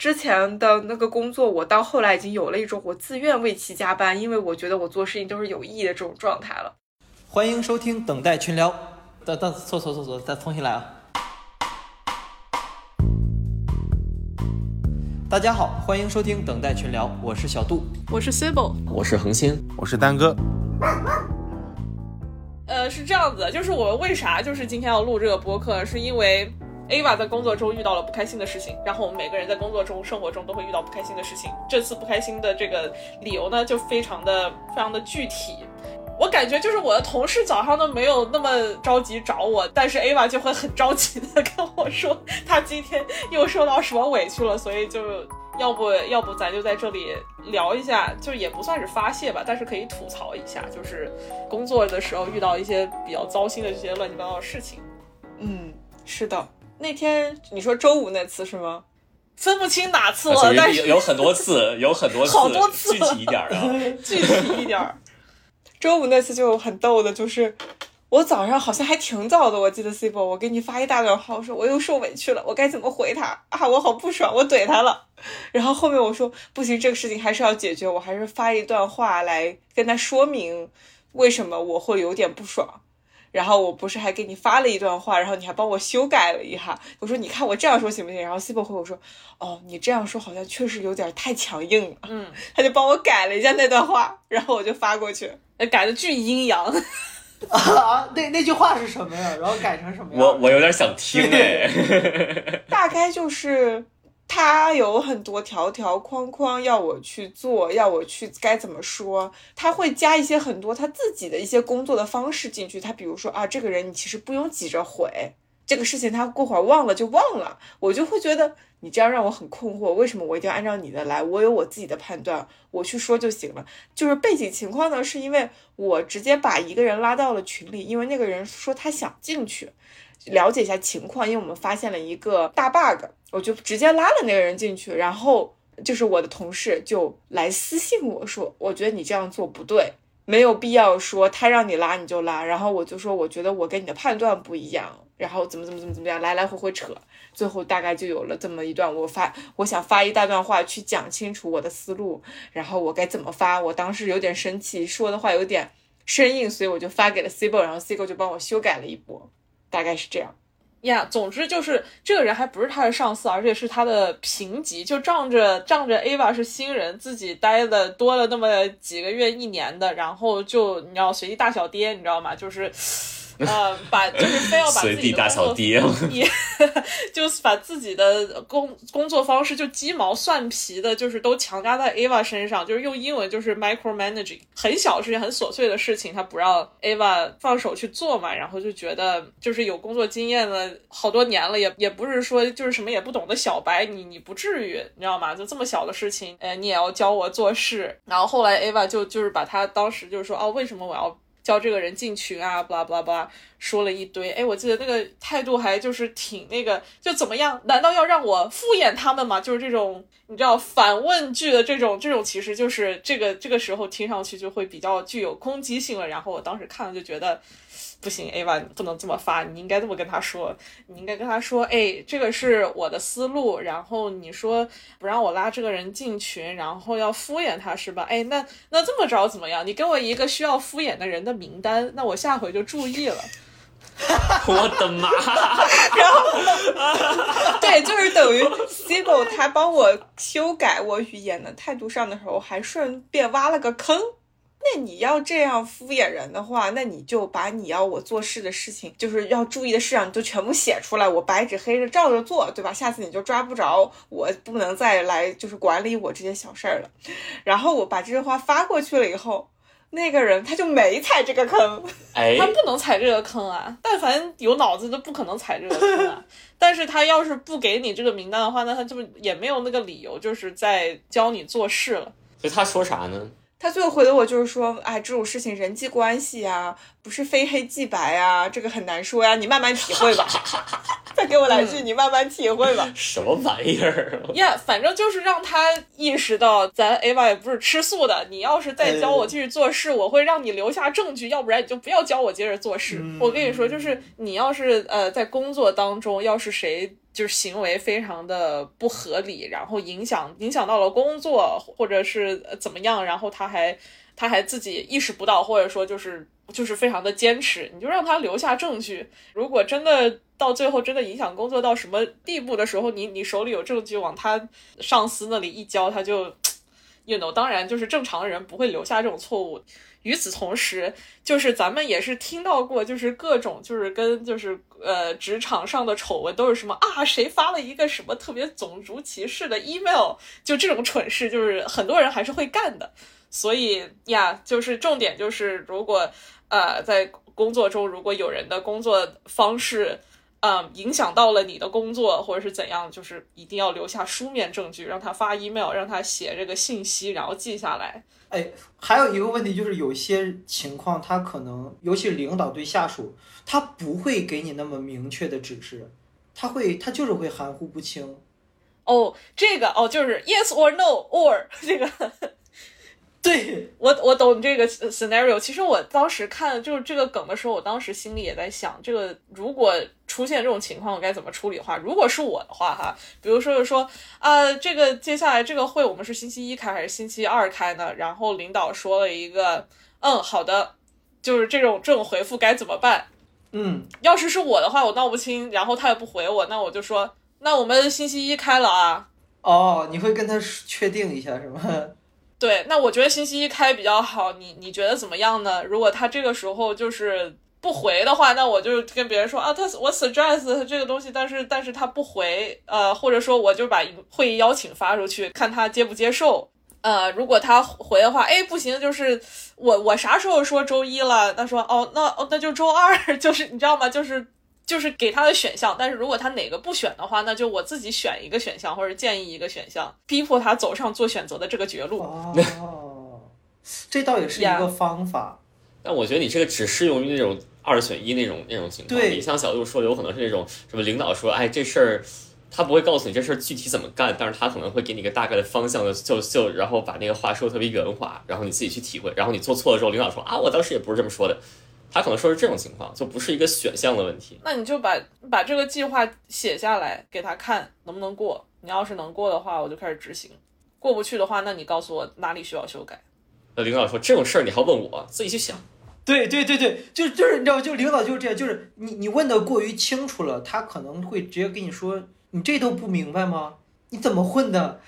之前的那个工作，我到后来已经有了一种我自愿为其加班，因为我觉得我做事情都是有意义的这种状态了。欢迎收听等待群聊。等等，错错错错，再重新来啊！大家好，欢迎收听等待群聊，我是小杜，我是 Sibyl，我是恒星，我是丹哥。呃，是这样子，就是我们为啥就是今天要录这个播客，是因为 Ava 在工作中遇到了不开心的事情，然后我们每个人在工作中、生活中都会遇到不开心的事情。这次不开心的这个理由呢，就非常的非常的具体。我感觉就是我的同事早上都没有那么着急找我，但是 Ava 就会很着急的跟我说，他今天又受到什么委屈了，所以就要不要不咱就在这里聊一下，就也不算是发泄吧，但是可以吐槽一下，就是工作的时候遇到一些比较糟心的这些乱七八糟的事情。嗯，是的，那天你说周五那次是吗？分不清哪次了，但是有很多次，有很多次，好多次，具体一点啊，具体一点。周五那次就很逗的，就是我早上好像还挺早的，我记得 C 波，我给你发一大段话，我说我又受委屈了，我该怎么回他啊？我好不爽，我怼他了。然后后面我说不行，这个事情还是要解决，我还是发一段话来跟他说明为什么我会有点不爽。然后我不是还给你发了一段话，然后你还帮我修改了一下。我说你看我这样说行不行？然后 C 波回我说哦，你这样说好像确实有点太强硬了。嗯，他就帮我改了一下那段话，然后我就发过去。改的巨阴阳啊！那那句话是什么呀？然后改成什么呀？我我有点想听哎。大概就是他有很多条条框框要我去做，要我去该怎么说？他会加一些很多他自己的一些工作的方式进去。他比如说啊，这个人你其实不用急着回。这个事情他过会儿忘了就忘了，我就会觉得你这样让我很困惑，为什么我一定要按照你的来？我有我自己的判断，我去说就行了。就是背景情况呢，是因为我直接把一个人拉到了群里，因为那个人说他想进去了解一下情况，因为我们发现了一个大 bug，我就直接拉了那个人进去，然后就是我的同事就来私信我说，我觉得你这样做不对。没有必要说他让你拉你就拉，然后我就说我觉得我跟你的判断不一样，然后怎么怎么怎么怎么样，来来回回扯，最后大概就有了这么一段，我发我想发一大段话去讲清楚我的思路，然后我该怎么发，我当时有点生气，说的话有点生硬，所以我就发给了 CBO，，然后 CBO 就帮我修改了一波，大概是这样。呀，总之就是这个人还不是他的上司，而且是他的平级，就仗着仗着 Ava 是新人，自己待的多了那么几个月、一年的，然后就你要随地大小跌，你知道吗？就是。呃，把就是非要把自己的工作，也 就是把自己的工工作方式就鸡毛蒜皮的，就是都强加在 Ava 身上，就是用英文就是 micromanaging，很小的事情，很琐碎的事情，他不让 Ava 放手去做嘛，然后就觉得就是有工作经验了好多年了，也也不是说就是什么也不懂的小白，你你不至于，你知道吗？就这么小的事情，呃，你也要教我做事。然后后来 Ava 就就是把他当时就是说，哦，为什么我要？叫这个人进群啊，巴拉巴拉巴拉，说了一堆。哎，我记得那个态度还就是挺那个，就怎么样？难道要让我敷衍他们吗？就是这种你知道反问句的这种这种，其实就是这个这个时候听上去就会比较具有攻击性了。然后我当时看了就觉得。不行，Ava，不能这么发，你应该这么跟他说，你应该跟他说，哎，这个是我的思路，然后你说不让我拉这个人进群，然后要敷衍他是吧？哎，那那这么着怎么样？你给我一个需要敷衍的人的名单，那我下回就注意了。我的妈！然后，对，就是等于 Sibo 他帮我修改我语言的态度上的时候，还顺便挖了个坑。那你要这样敷衍人的话，那你就把你要我做事的事情，就是要注意的事项，就全部写出来，我白纸黑着照着做，对吧？下次你就抓不着我，不能再来就是管理我这些小事儿了。然后我把这句话发过去了以后，那个人他就没踩这个坑，哎，他不能踩这个坑啊！但凡有脑子的不可能踩这个坑啊！但是他要是不给你这个名单的话，那他就也没有那个理由，就是在教你做事了。所以他说啥呢？他最后回的我就是说，哎，这种事情人际关系啊，不是非黑即白啊，这个很难说呀，你慢慢体会吧。再给我来句，你慢慢体会吧。什么玩意儿？呀，反正就是让他意识到，咱 Ava 也不是吃素的。你要是再教我继续做事，我会让你留下证据，要不然你就不要教我接着做事。我跟你说，就是你要是呃在工作当中，要是谁。就是行为非常的不合理，然后影响影响到了工作，或者是怎么样，然后他还他还自己意识不到，或者说就是就是非常的坚持，你就让他留下证据。如果真的到最后真的影响工作到什么地步的时候，你你手里有证据往他上司那里一交，他就。you know，当然就是正常人不会留下这种错误。与此同时，就是咱们也是听到过，就是各种就是跟就是呃职场上的丑闻都是什么啊，谁发了一个什么特别种族歧视的 email，就这种蠢事，就是很多人还是会干的。所以呀，就是重点就是，如果呃在工作中，如果有人的工作方式。嗯，影响到了你的工作，或者是怎样，就是一定要留下书面证据，让他发 email，让他写这个信息，然后记下来。哎，还有一个问题就是，有些情况他可能，尤其是领导对下属，他不会给你那么明确的指示，他会，他就是会含糊不清。哦，这个哦，就是 yes or no or 这个。对我，我懂这个 scenario。其实我当时看就是这个梗的时候，我当时心里也在想，这个如果出现这种情况，我该怎么处理的话？如果是我的话，哈，比如说是说啊，这个接下来这个会我们是星期一开还是星期二开呢？然后领导说了一个，嗯，好的，就是这种这种回复该怎么办？嗯，要是是我的话，我闹不清，然后他也不回我，那我就说，那我们星期一开了啊。哦，你会跟他确定一下是吗？对，那我觉得星期一开比较好，你你觉得怎么样呢？如果他这个时候就是不回的话，那我就跟别人说啊，他我 suggest 这个东西，但是但是他不回，呃，或者说我就把会议邀请发出去，看他接不接受。呃，如果他回的话，哎，不行，就是我我啥时候说周一了？他说哦，那哦那就周二，就是你知道吗？就是。就是给他的选项，但是如果他哪个不选的话，那就我自己选一个选项或者建议一个选项，逼迫他走上做选择的这个绝路。哦，这倒也是一个方法。但我觉得你这个只适用于那种二选一那种那种情况。对你像小杜说的，有可能是那种什么领导说，哎，这事儿他不会告诉你这事儿具体怎么干，但是他可能会给你一个大概的方向的，就就然后把那个话说的特别圆滑，然后你自己去体会，然后你做错了之后，领导说啊，我当时也不是这么说的。他可能说是这种情况，就不是一个选项的问题。那你就把把这个计划写下来给他看，能不能过？你要是能过的话，我就开始执行；过不去的话，那你告诉我哪里需要修改。那领导说这种事儿你还问我？自己去想。对对对对，就就是你知道，就领导就是这样，就是你你问的过于清楚了，他可能会直接跟你说：“你这都不明白吗？你怎么混的？”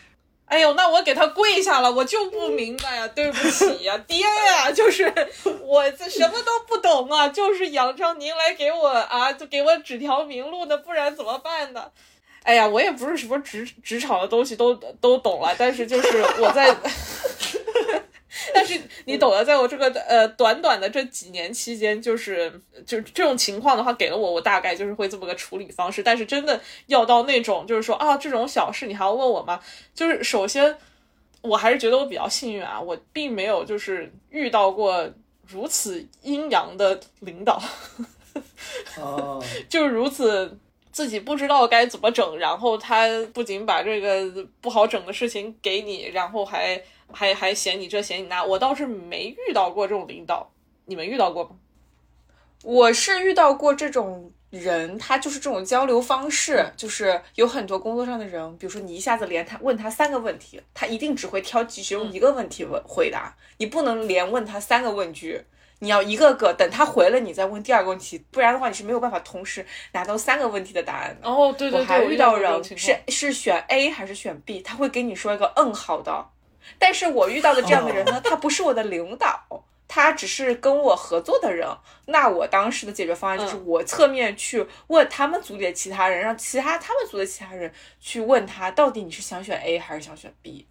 哎呦，那我给他跪下了，我就不明白呀，对不起呀，爹呀，就是我这什么都不懂啊，就是仰仗您来给我啊，就给我指条明路的，不然怎么办呢？哎呀，我也不是什么职职场的东西都都懂了，但是就是我在。但是你懂得，在我这个呃短短的这几年期间，就是就是这种情况的话，给了我，我大概就是会这么个处理方式。但是真的要到那种，就是说啊，这种小事你还要问我吗？就是首先，我还是觉得我比较幸运啊，我并没有就是遇到过如此阴阳的领导，哦，就是如此自己不知道该怎么整，然后他不仅把这个不好整的事情给你，然后还。还还嫌你这嫌你那，我倒是没遇到过这种领导，你们遇到过吗？我是遇到过这种人，他就是这种交流方式，就是有很多工作上的人，比如说你一下子连他问他三个问题，他一定只会挑其中一个问题问回答，你不能连问他三个问句，你要一个个等他回了你再问第二个问题，不然的话你是没有办法同时拿到三个问题的答案的。哦，对对对，我还遇到人是是选 A 还是选 B，他会给你说一个嗯好的。但是我遇到的这样的人呢，他不是我的领导，他只是跟我合作的人。那我当时的解决方案就是我侧面去问他们组里的其他人，让其他他们组的其他人去问他，到底你是想选 A 还是想选 B。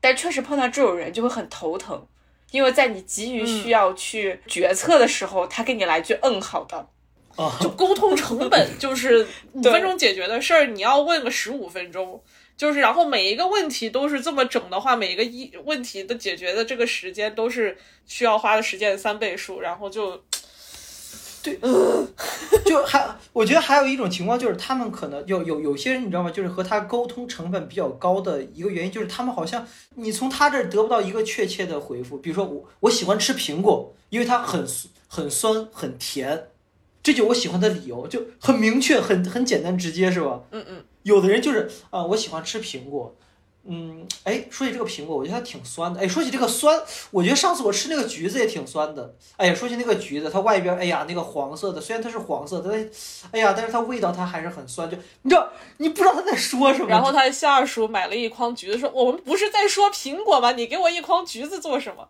但确实碰到这种人就会很头疼，因为在你急于需要去决策的时候，他给你来句嗯好的，就沟通成本 就是五分钟解决的事儿，你要问个十五分钟。就是，然后每一个问题都是这么整的话，每一个一问题的解决的这个时间都是需要花的时间的三倍数，然后就，对，就还我觉得还有一种情况就是他们可能有有有些人你知道吗？就是和他沟通成本比较高的一个原因就是他们好像你从他这儿得不到一个确切的回复，比如说我我喜欢吃苹果，因为它很很酸很甜，这就我喜欢的理由就很明确很很简单直接是吧？嗯嗯。有的人就是啊、我喜欢吃苹果。嗯，哎，说起这个苹果，我觉得它挺酸的。哎，说起这个酸，我觉得上次我吃那个橘子也挺酸的。哎呀，说起那个橘子，它外边，哎呀，那个黄色的，虽然它是黄色的，但哎呀，但是它味道它还是很酸。就你知道，你不知道他在说什么。然后他下属买了一筐橘子，说：“我们不是在说苹果吗？你给我一筐橘子做什么？”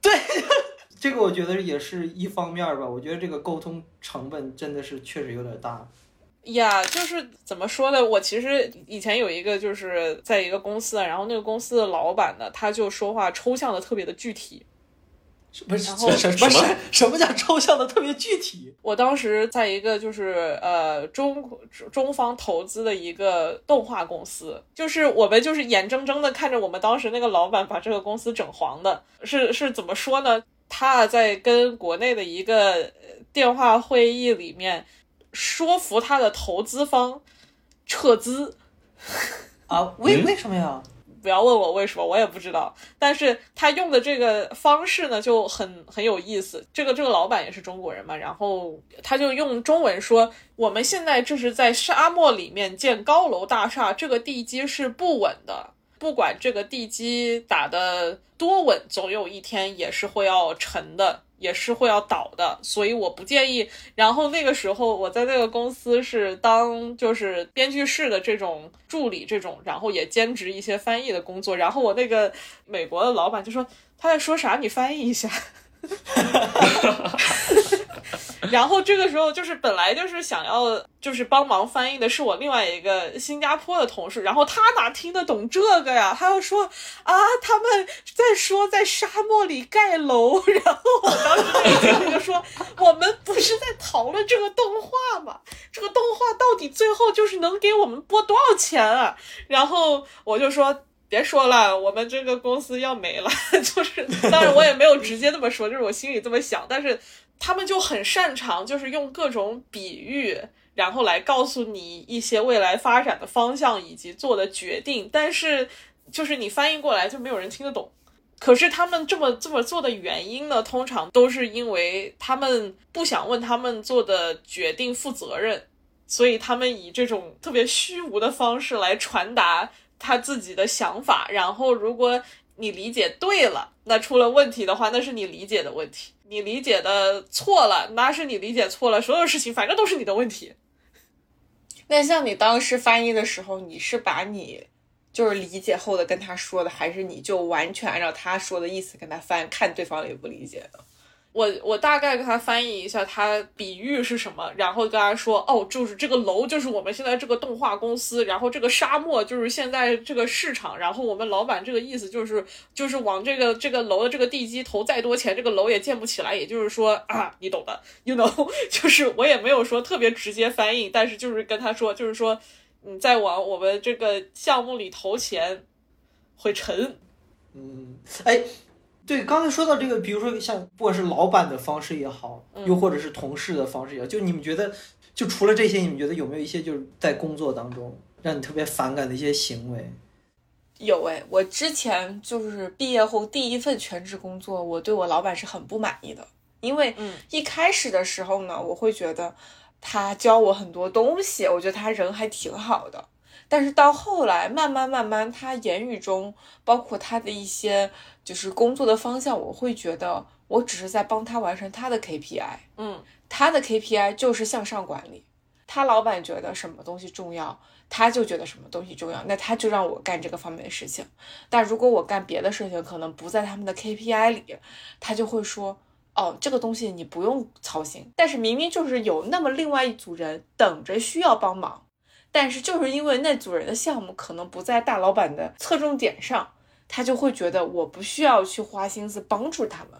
对 这个我觉得也是一方面吧。我觉得这个沟通成本真的是确实有点大。呀，就是怎么说呢？我其实以前有一个，就是在一个公司，然后那个公司的老板呢，他就说话抽象的特别的具体。不是然后什什么什 什么叫抽象的特别具体？我当时在一个就是呃中中方投资的一个动画公司，就是我们就是眼睁睁的看着我们当时那个老板把这个公司整黄的，是是怎么说呢？他在跟国内的一个呃电话会议里面说服他的投资方撤资，啊？为嗯为什么呀？不要问我为什么，我也不知道。但是他用的这个方式呢，就很很有意思。这个这个老板也是中国人嘛，然后他就用中文说：“我们现在这是在沙漠里面建高楼大厦，这个地基是不稳的。不管这个地基打得多稳，总有一天也是会要沉的，也是会要倒的。所以我不建议。然后那个时候我在那个公司是当就是编剧室的这种助理这种，然后也兼职一些翻译的工作。然后我那个美国的老板就说他在说啥，你翻译一下。然后这个时候就是本来就是想要就是帮忙翻译的是我另外一个新加坡的同事，然后他哪听得懂这个呀？他又说啊，他们在说在沙漠里盖楼，然后我当时就说，我们不是在讨论这个动画吗？这个动画到底最后就是能给我们播多少钱啊？然后我就说。别说了，我们这个公司要没了。就是，当然我也没有直接这么说，就是我心里这么想。但是他们就很擅长，就是用各种比喻，然后来告诉你一些未来发展的方向以及做的决定。但是，就是你翻译过来就没有人听得懂。可是他们这么这么做的原因呢，通常都是因为他们不想问他们做的决定负责任，所以他们以这种特别虚无的方式来传达他自己的想法。然后，如果你理解对了，那出了问题的话，那是你理解的问题；你理解的错了，那是你理解错了。所有事情反正都是你的问题。那像你当时翻译的时候，你是把你就是理解后的跟他说的，还是你就完全按照他说的意思跟他翻，看对方理不理解的？我我大概跟他翻译一下，他比喻是什么，然后跟他说，哦，就是这个楼就是我们现在这个动画公司，然后这个沙漠就是现在这个市场，然后我们老板这个意思就是就是往这个这个楼的这个地基投再多钱，这个楼也建不起来，也就是说啊，你懂的，you know，就是我也没有说特别直接翻译，但是就是跟他说，就是说你再往我们这个项目里投钱会沉，嗯，哎，对，刚才说到这个，比如说像不管是老板的方式也好，又或者是同事的方式也好，就你们觉得，就除了这些，你们觉得有没有一些就是在工作当中让你特别反感的一些行为？有哎，我之前就是毕业后第一份全职工作，我对我老板是很不满意的，因为嗯一开始的时候呢，我会觉得他教我很多东西，我觉得他人还挺好的。但是到后来，慢慢慢慢，他言语中包括他的一些就是工作的方向，我会觉得我只是在帮他完成他的 KPI，嗯他的 KPI 就是向上管理。他老板觉得什么东西重要，他就觉得什么东西重要，那他就让我干这个方面的事情。但如果我干别的事情，可能不在他们的 KPI 里，他就会说。哦，这个东西你不用操心，但是明明就是有那么另外一组人等着需要帮忙，但是就是因为那组人的项目可能不在大老板的侧重点上，他就会觉得我不需要去花心思帮助他们，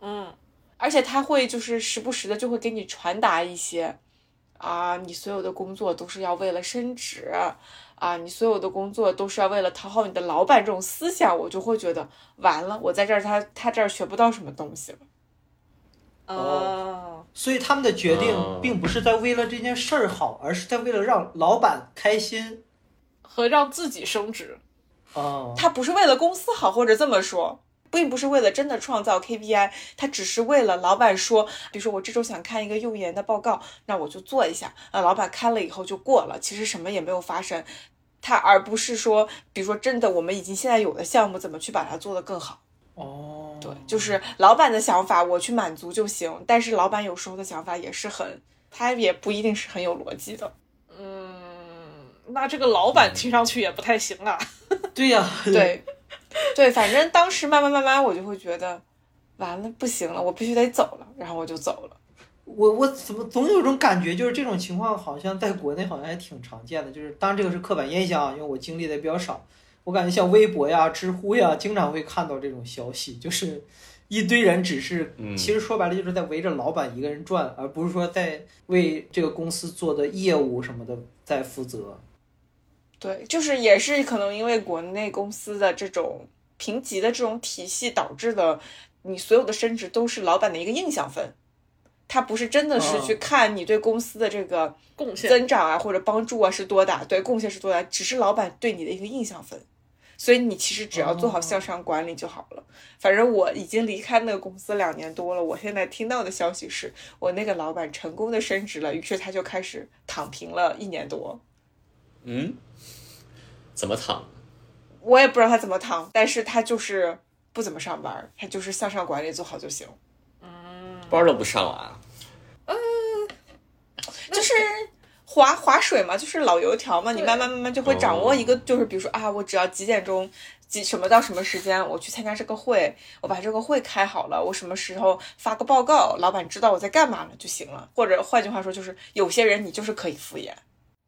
嗯而且他会就是时不时的就会给你传达一些，啊，你所有的工作都是要为了升职，啊，你所有的工作都是要为了讨好你的老板这种思想，我就会觉得完了，我在这儿他他这儿学不到什么东西了。哦所以他们的决定哦并不是在为了这件事儿好，而是在为了让老板开心。和让自己升职。哦，他不是为了公司好，或者这么说，并不是为了真的创造 KPI，他只是为了老板说，比如说我这周想看一个用研的报告，那我就做一下，啊，老板看了以后就过了，其实什么也没有发生。他而不是说，比如说真的，我们已经现在有的项目怎么去把它做得更好？哦，对，就是老板的想法我去满足就行，但是老板有时候的想法也是很，他也不一定是很有逻辑的。嗯，那这个老板听上去也不太行啊。对呀，对，对，反正当时慢慢慢慢我就会觉得，完了不行了，我必须得走了，然后我就走了。我我怎么总有种感觉，就是这种情况好像在国内好像还挺常见的，就是当然这个是刻板印象啊，因为我经历的比较少。我感觉像微博呀、知乎呀，经常会看到这种消息，就是一堆人只是，其实说白了就是在围着老板一个人转，而不是说在为这个公司做的业务什么的在负责。对，就是也是可能因为国内公司的这种评级的这种体系导致的，你所有的升职都是老板的一个印象分。他不是真的是去看你对公司的这个贡献增长啊，或者帮助啊是多大，对贡献是多大，只是老板对你的一个印象分。所以你其实只要做好向上管理就好了。反正我已经离开那个公司两年多了，我现在听到的消息是我那个老板成功的升职了，于是他就开始躺平了一年多。嗯？怎么躺？我也不知道他怎么躺，但是他就是不怎么上班，他就是向上管理做好就行。嗯班都不上啊？嗯，就是划划水嘛，就是老油条嘛。你慢慢慢慢就会掌握一个，就是比如说啊，我只要几点钟几什么到什么时间，我去参加这个会，我把这个会开好了，我什么时候发个报告，老板知道我在干嘛了就行了。或者换句话说，就是有些人你就是可以敷衍，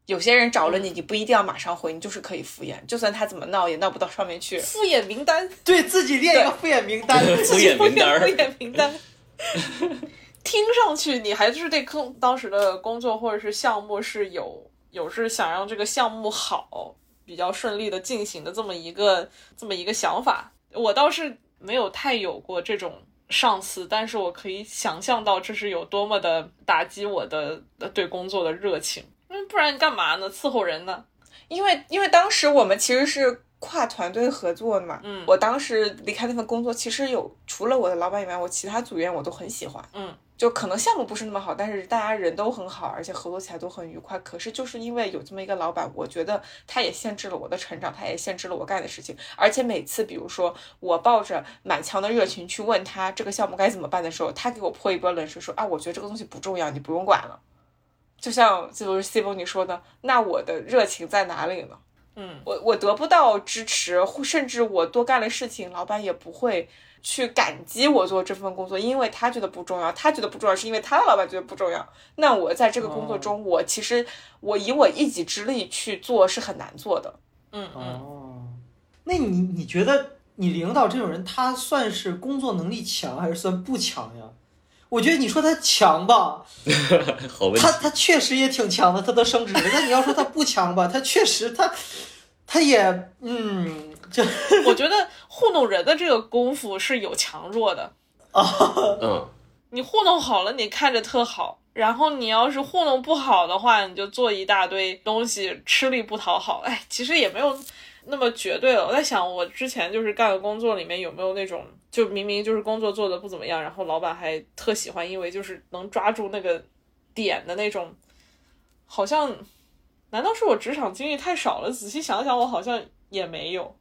有些人找了你，你不一定要马上回，你就是可以敷衍，就算他怎么闹也闹不到上面去。敷衍名单，对自己列一个敷衍名单，敷衍名单，敷衍名单。听上去你还是对工当时的工作或者是项目是有有是想让这个项目好，比较顺利的进行的这么一个这么一个想法。我倒是没有太有过这种上司，但是我可以想象到这是有多么的打击我的对工作的热情。嗯，不然干嘛呢？伺候人呢？因为因为当时我们其实是。跨团队合作的嘛，嗯，我当时离开那份工作，其实有除了我的老板以外，我其他组员我都很喜欢，嗯，就可能项目不是那么好，但是大家人都很好，而且合作起来都很愉快。可是就是因为有这么一个老板，我觉得他也限制了我的成长，他也限制了我干的事情。而且每次，比如说我抱着满腔的热情去问他这个项目该怎么办的时候，他给我泼一波冷水，说啊，我觉得这个东西不重要，你不用管了。就像就是 C 波你说的，那我的热情在哪里呢？嗯，我我得不到支持，甚至我多干了事情，老板也不会去感激我做这份工作，因为他觉得不重要，他觉得不重要是因为他的老板觉得不重要。那我在这个工作中，我其实我以我一己之力去做是很难做的。嗯哦，那你你觉得你领导这种人，他算是工作能力强还是算不强呀？我觉得你说他强吧，他他确实也挺强的，他的升职了。但你要说他不强吧，他确实他他也嗯，就我觉得糊弄人的这个功夫是有强弱的啊。嗯，你糊弄好了，你看着特好；然后你要是糊弄不好的话，你就做一大堆东西，吃力不讨好。哎，其实也没有那么绝对了。我在想，我之前就是干的工作里面有没有那种。就明明就是工作做的不怎么样，然后老板还特喜欢，因为就是能抓住那个点的那种，好像，难道是我职场经历太少了？仔细想想，我好像也没有。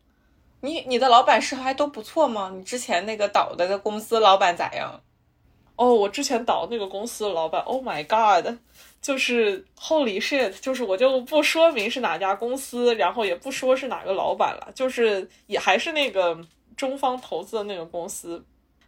你你的老板是还都不错吗？你之前那个倒的那公司老板咋样？哦，我之前倒那个公司的老板，Oh my God，就是 Holy shit，就是我就不说明是哪家公司，然后也不说是哪个老板了，就是也还是那个。中方投资的那个公司，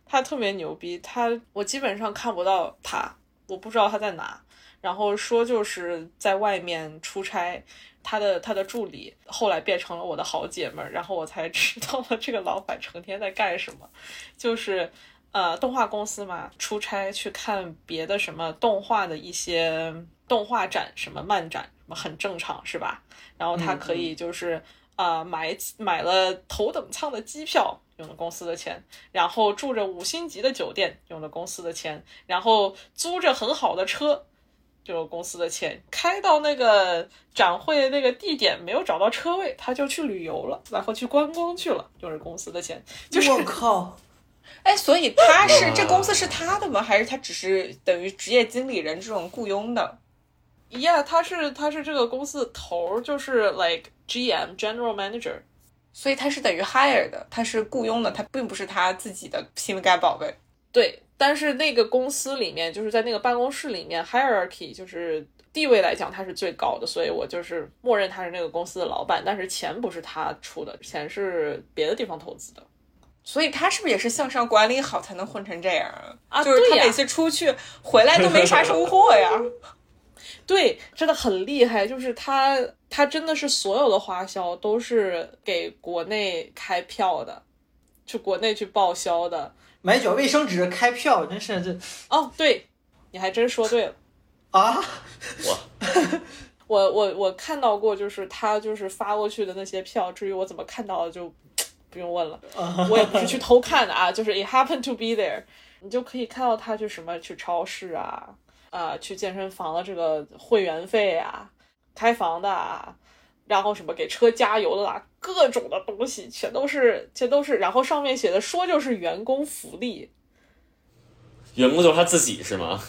他特别牛逼，他我基本上看不到他，我不知道他在哪。然后说就是在外面出差，他的他的助理后来变成了我的好姐妹儿，然后我才知道了这个老板成天在干什么，就是呃动画公司嘛，出差去看别的什么动画的一些动画展，什么漫展，什么很正常是吧？然后他可以就是。啊，买买了头等舱的机票，用了公司的钱；然后住着五星级的酒店，用了公司的钱；然后租着很好的车，就有公司的钱。开到那个展会那个地点没有找到车位，他就去旅游了，然后去观光去了，就是公司的钱。就是我靠，哎，所以他是这公司是他的吗？还是他只是等于职业经理人这种雇佣的？Yeah，他是他是这个公司的头儿，就是 like GM General Manager。所以他是等于 hire 的，他是雇佣的，他并不是他自己的心肝宝贝。对，但是那个公司里面，就是在那个办公室里面，hierarchy 就是地位来讲，他是最高的，所以我就是默认他是那个公司的老板。但是钱不是他出的，钱是别的地方投资的。所以他是不是也是向上管理好才能混成这样啊？啊就是他每次出去回来都没啥收获呀。对，真的很厉害，就是他，他真的是所有的花销都是给国内开票的，去国内去报销的。买卷卫生纸、开票，真是这哦，对，你还真说对了。啊！我我我我看到过，就是他就是发过去的那些票，至于我怎么看到的就不用问了，我也不是去偷看的啊，就是 it happened to be there，你就可以看到他去什么去超市啊，啊、去健身房的这个会员费啊，开房的啊，然后什么给车加油的啦，各种的东西全都是全都是，然后上面写的说就是员工福利员工就是他自己是吗？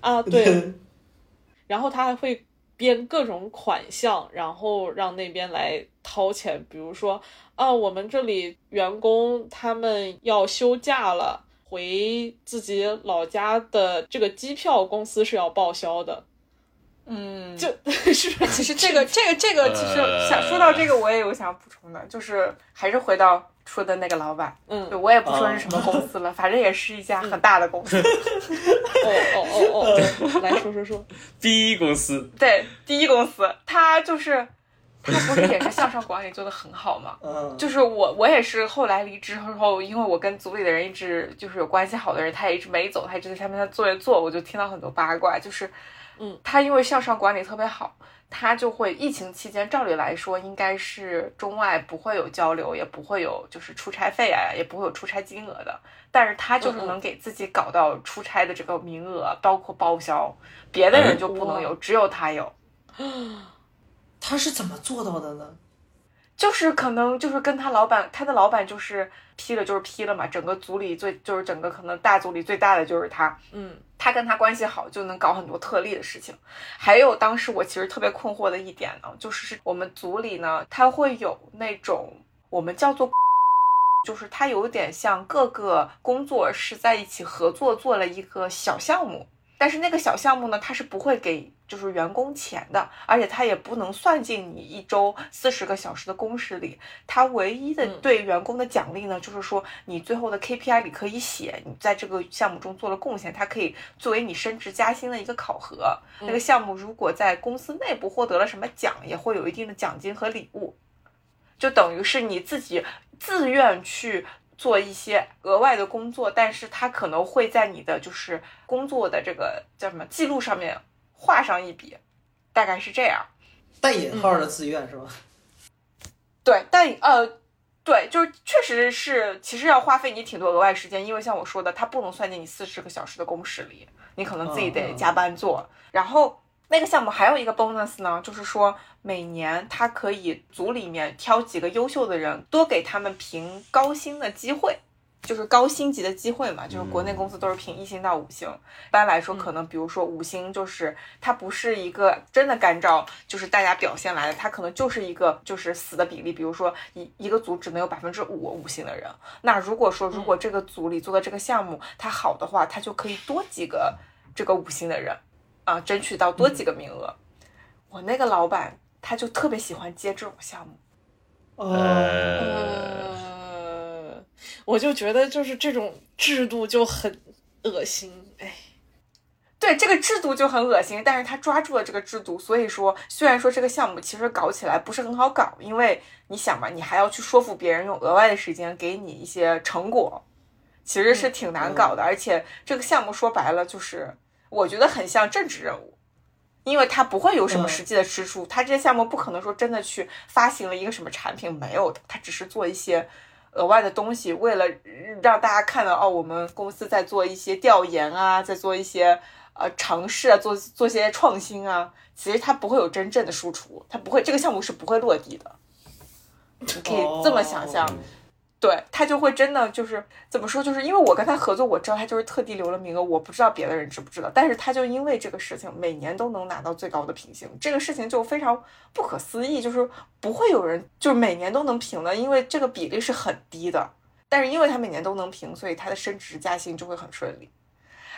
啊，对，然后他还会编各种款项，然后让那边来掏钱。比如说，啊，我们这里员工他们要休假了，回自己老家的这个机票公司是要报销的。嗯，就是其实这个 这个这个，其实呃想说到这个，我也有想补充的，就是还是回到说的那个老板，嗯，我也不说是什么公司了，反正也是一家很大的公司。哦哦哦哦，来说说说。第一公司，对，第一公司，他就是他不是也是向上管理做的很好吗？嗯，就是我，我也是后来离职后，因为我跟组里的人一直就是有关系好的人，他也一直没走，他一直在下面他做一做，我就听到很多八卦，就是，嗯，他因为向上管理特别好，他就会疫情期间照理来说应该是中外不会有交流，也不会有就是出差费啊，也不会有出差金额的，但是他就是能给自己搞到出差的这个名额，包括报销，别的人就不能有，只有他有。他是怎么做到的呢？就是可能就是跟他老板，他的老板就是批了就是批了嘛，整个组里最就是整个可能大组里最大的就是他，嗯他跟他关系好就能搞很多特例的事情。还有当时我其实特别困惑的一点呢，就是是我们组里呢，他会有那种我们叫做。就是他有点像各个工作室在一起合作做了一个小项目，但是那个小项目呢，它是不会给就是员工钱的，而且它也不能算进你一周四十个小时的工时里。它唯一的嗯对员工的奖励呢，就是说你最后的 KPI 里可以写你在这个项目中做了贡献，它可以作为你升职加薪的一个考核。那个项目如果在公司内部获得了什么奖，也会有一定的奖金和礼物。就等于是你自己自愿去做一些额外的工作，但是它可能会在你的就是工作的这个叫什么记录上面画上一笔，大概是这样。带引号的自愿是吧？对，但呃，对，就是确实是，其实要花费你挺多额外时间，因为像我说的，它不能算进你四十个小时的工时里，你可能自己得加班做。然后那个项目还有一个 bonus 呢，就是说每年他可以组里面挑几个优秀的人，多给他们评高薪的机会。就是高星级的机会嘛，就是国内公司都是评一星到五星。一般来说，可能比如说五星，就是它不是一个真的干照，就是大家表现来的，它可能就是一个就是死的比例。比如说一一个组只能有百分之五五星的人，那如果说如果这个组里做的这个项目它好的话，它就可以多几个这个五星的人啊，争取到多几个名额。我那个老板他就特别喜欢接这种项目。哦，呃，呃，我就觉得就是这种制度就很恶心，哎，对这个制度就很恶心，但是他抓住了这个制度，所以说虽然说这个项目其实搞起来不是很好搞，因为你想嘛，你还要去说服别人用额外的时间给你一些成果，其实是挺难搞的。而且这个项目说白了就是，我觉得很像政治任务，因为它不会有什么嗯实际的支出，它这些项目不可能说真的去发行了一个什么产品，没有的，它只是做一些。额外的东西，为了让大家看到哦，我们公司在做一些调研啊，在做一些呃尝试啊，做做些创新啊，其实它不会有真正的输出，它不会这个项目是不会落地的。你可以这么想象，对他就会真的就是怎么说，就是因为我跟他合作，我知道他就是特地留了名额，我不知道别的人知不知道，但是他就因为这个事情，每年都能拿到最高的评星，这个事情就非常不可思议，就是不会有人就是每年都能评的，因为这个比例是很低的，但是因为他每年都能评，所以他的升职加薪就会很顺利，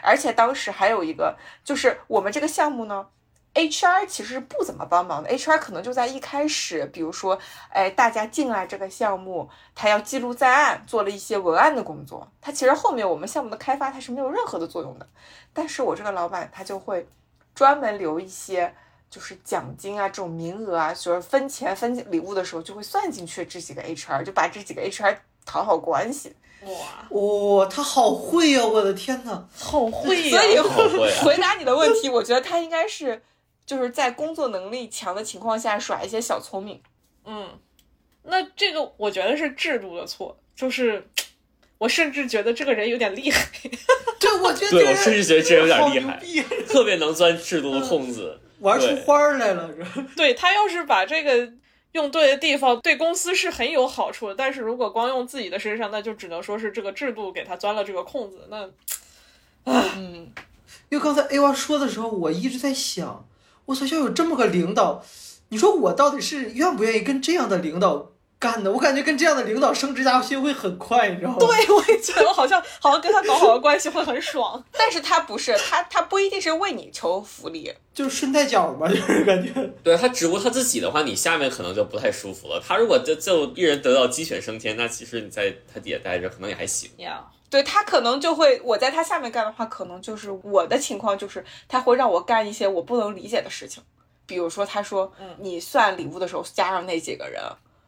而且当时还有一个就是我们这个项目呢。HR 其实是不怎么帮忙的，HR 可能就在一开始，比如说，哎，大家进来这个项目，他要记录在案，做了一些文案的工作。他其实后面我们项目的开发，他是没有任何的作用的。但是我这个老板他就会专门留一些，就是奖金啊这种名额啊，就是分钱分礼物的时候就会算进去这几个 HR，就把这几个 HR 讨好关系。哇哇，他好会呀！我的天呐，好会呀所以啊回答你的问题，我觉得他应该是。就是在工作能力强的情况下耍一些小聪明，嗯，那这个我觉得是制度的错，就是我甚至觉得这个人有点厉害，对，我觉得对我甚至觉得这人有点厉好害特别能钻制度的空子。玩出对花儿来了，这对他要是把这个用对的地方，对公司是很有好处的，但是如果光用自己的身上，那就只能说是这个制度给他钻了这个空子，那嗯，因为刚才 A 娃说的时候，我一直在想，我操，要有这么个领导，你说我到底是愿不愿意跟这样的领导干的？我感觉跟这样的领导升职加薪会很快，你知道吗？对我也觉得我好像好像跟他搞好的关系会很爽。但是他不是他，他不一定是为你求福利，就是顺带脚嘛，就是感觉。对他只不过他自己的话，你下面可能就不太舒服了。他如果就就一人得到鸡犬升天，那其实你在他底下待着可能也还行。呀、对他可能就会我在他下面干的话，可能就是我的情况就是他会让我干一些我不能理解的事情，比如说他说，嗯你算礼物的时候加上那几个人。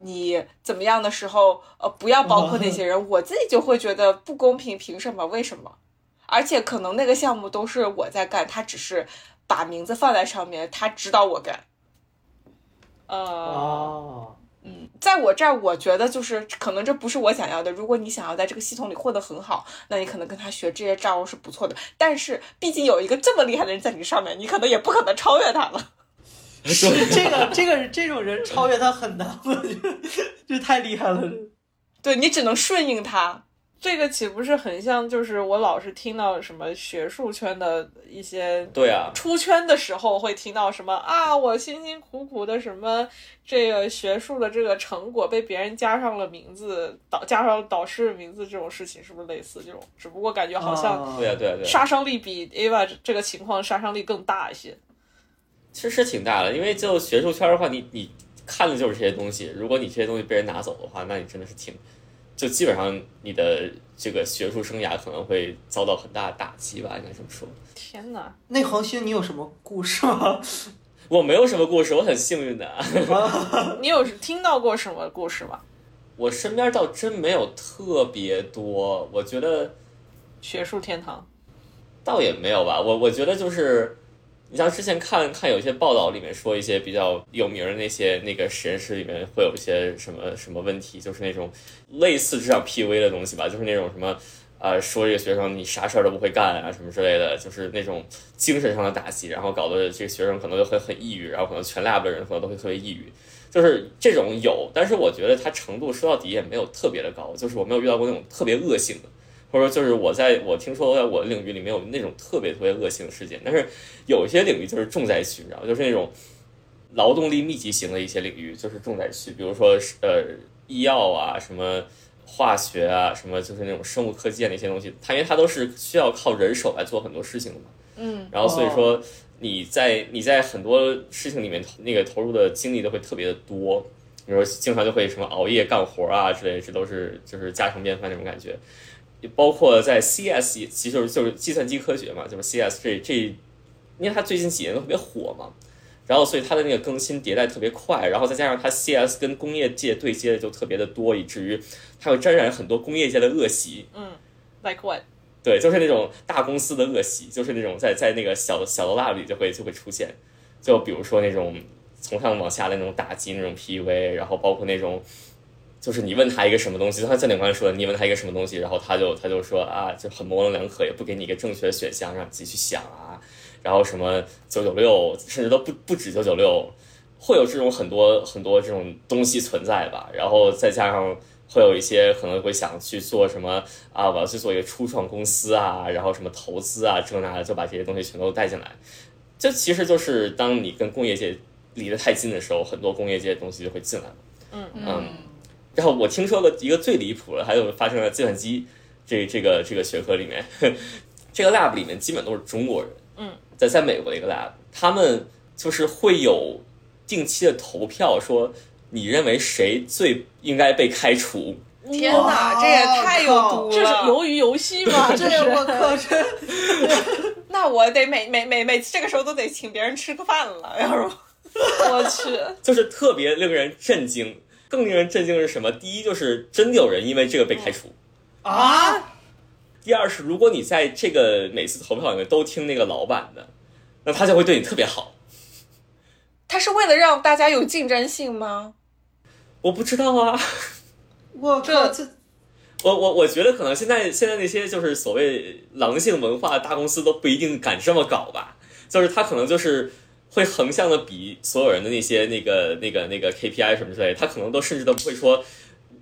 你怎么样的时候，呃，不要包括那些人，我自己就会觉得不公平，凭什么？为什么？而且可能那个项目都是我在干，他只是把名字放在上面，他指导我干。呃，在我这儿，我觉得就是可能这不是我想要的。如果你想要在这个系统里获得很好，那你可能跟他学这些招是不错的。但是毕竟有一个这么厉害的人在你上面，你可能也不可能超越他了。是这个这个这种人超越他很难，我觉得这太厉害了。对你只能顺应他。这个岂不是很像？就是我老是听到什么学术圈的一些对啊，出圈的时候会听到什么啊，我辛辛苦苦的什么这个学术的这个成果被别人加上了名字，导加上导师的名字，这种事情是不是类似这种？只不过感觉好像啊对啊，对啊，对啊。杀伤力比 Ava 这个情况杀伤力更大一些。其实是挺大的，因为就学术圈的话，你你看的就是这些东西。如果你这些东西被人拿走的话，那你真的是挺，就基本上你的这个学术生涯可能会遭到很大的打击吧，应该这么说。天哪！内行星，你有什么故事吗？我没有什么故事，我很幸运的。你有听到过什么故事吗？我身边倒真没有特别多，我觉得学术天堂。倒也没有吧。我我觉得就是，你像之前看看有一些报道里面说一些比较有名的那些那个实验室里面会有一些什么什么问题，就是那种类似这样 PUA 的东西吧，就是那种什么。呃，说这个学生你啥事儿都不会干啊，什么之类的，就是那种精神上的打击，然后搞得这个学生可能就会很抑郁，然后可能全 lab 的人可能都会特别抑郁，就是这种有，但是我觉得它程度说到底也没有特别的高，就是我没有遇到过那种特别恶性的，或者说就是我在我听说在我的领域里面有那种特别特别恶性的事件，但是有一些领域就是重灾区，你知道，就是那种劳动力密集型的一些领域就是重灾区，比如说呃医药啊什么。化学啊，什么就是那种生物科技啊那些东西，它因为它都是需要靠人手来做很多事情的嘛。嗯，然后所以说你在你在很多事情里面那个投入的精力都会特别的多，比如说经常就会什么熬夜干活啊之类，这都是就是家常便饭那种感觉。也包括在 CS，其实就是就是计算机科学嘛，就是 CS 这这，因为它最近几年都特别火嘛。然后，所以它的那个更新迭代特别快，然后再加上它 CS 跟工业界对接的就特别的多，以至于它会沾染很多工业界的恶习。嗯 Like what？对，就是那种大公司的恶习，就是那种在在那个小小的 lab 里就会就会出现，就比如说那种从上往下的那种打击，那种 PUA，然后包括那种，就是你问他一个什么东西，他像在领官说的，你问他一个什么东西，然后他就他就说啊，就很模棱两可，也不给你一个正确的选项，让你自己去想啊，然后什么九九六，甚至都不不止九九六，会有这种很多很多这种东西存在吧，然后再加上。会有一些可能会想去做什么啊，我要去做一个初创公司啊，然后什么投资啊，这那的，就把这些东西全都带进来。这其实就是当你跟工业界离得太近的时候，很多工业界的东西就会进来了。嗯嗯。然后我听说了一个最离谱的，还有发生在计算机这这个这个学科里面，这个 lab 里面基本都是中国人。嗯。在在美国的一个 lab，他们就是会有定期的投票，说你认为谁最应该被开除？天哪，这也太有毒了！这是鱿鱼游戏吗？这是我靠，这 那我得每每每每次这个时候都得请别人吃个饭了，要是我去，就是特别令人震惊。更令人震惊的是什么？第一，就是真的有人因为这个被开除啊。第二是，如果你在这个每次投票里面都听那个老板的，那他就会对你特别好。他是为了让大家有竞争性吗？我不知道啊。我靠，这我我我觉得可能现在现在那些就是所谓狼性文化的大公司都不一定敢这么搞吧。就是他可能就是会横向的比所有人的那些那个那个那个 KPI 什么之类，他可能都甚至都不会说。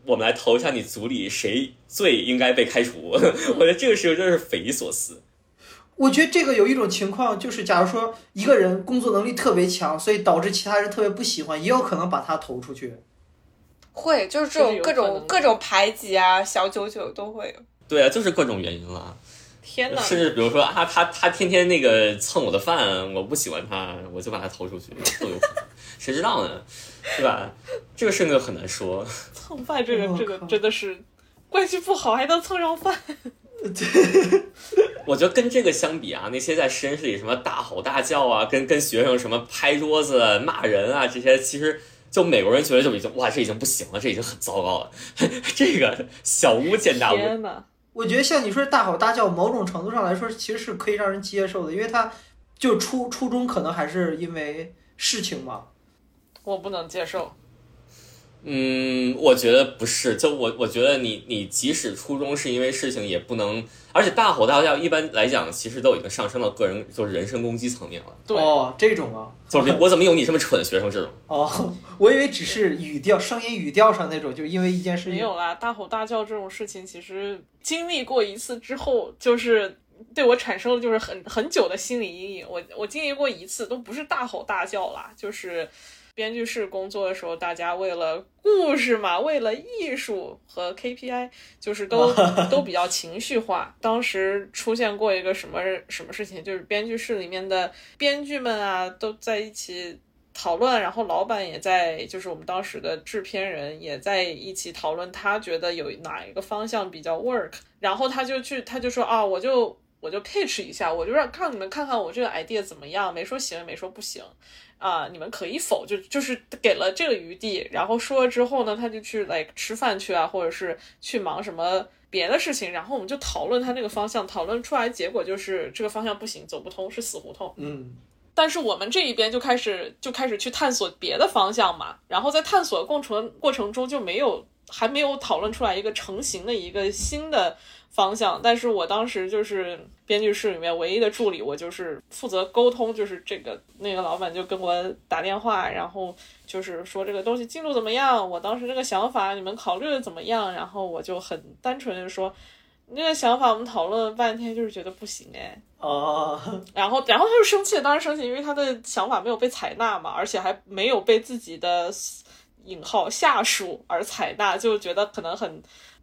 我们来投一下你组里谁最应该被开除？我觉得这个事情真是匪夷所思。我觉得这个有一种情况，就是假如说一个人工作能力特别强，所以导致其他人特别不喜欢，也有可能把他投出去。会，就是这种各种各种排挤啊，小九九都会有。对啊，就是各种原因了。天哪！甚至比如说啊，他他天天那个蹭我的饭，我不喜欢他，我就把他投出去，都有可能。谁知道呢？对吧？这个事情很难说。蹭饭这个这个真的是关系不好还能蹭上饭。我觉得跟这个相比啊，那些在实验室里什么大吼大叫啊，跟跟学生什么拍桌子骂人啊，这些其实就美国人觉得就已经哇，这已经不行了，这已经很糟糕了。这个小巫见大巫。我觉得像你说大吼大叫，某种程度上来说其实是可以让人接受的，因为他就初初中可能还是因为事情嘛。我不能接受。嗯，我觉得不是。就我，我觉得你，你即使初衷是因为事情，也不能，而且大吼大叫，一般来讲，其实都已经上升到个人，就是人身攻击层面了。对，哦，这种啊，就是我怎么有你这么蠢的学生这种？哦，我以为只是语调、声音语调上那种，就因为一件事情。没有啦，大吼大叫这种事情，其实经历过一次之后，就是对我产生了就是很很久的心理阴影。我我经历过一次，都不是大吼大叫啦，就是。编剧室工作的时候，大家为了故事嘛，为了艺术和 KPI，就是都 都比较情绪化。当时出现过一个什么什么事情，就是编剧室里面的编剧们啊，都在一起讨论，然后老板也在，就是我们当时的制片人也在一起讨论，他觉得有哪一个方向比较 work，然后他就去，他就说啊，我就我就 pitch 一下，我就让让你们看看我这个 idea 怎么样，没说行，没说不行。啊，你们可以否就就是给了这个余地，然后说了之后呢，他就去来吃饭去啊，或者是去忙什么别的事情，然后我们就讨论他那个方向，讨论出来结果就是这个方向不行，走不通，是死胡同。嗯，但是我们这一边就开始就开始去探索别的方向嘛，然后在探索过程过程中就没有还没有讨论出来一个成型的一个新的。方向，但是我当时就是编剧室里面唯一的助理，我就是负责沟通，就是这个那个老板就跟我打电话，然后就是说这个东西进度怎么样，我当时这个想法你们考虑的怎么样，然后我就很单纯的说，那个想法我们讨论了半天，就是觉得不行哎，哦，然后然后他就生气，当时生气，因为他的想法没有被采纳嘛，而且还没有被自己的引号下属而采纳，就觉得可能很。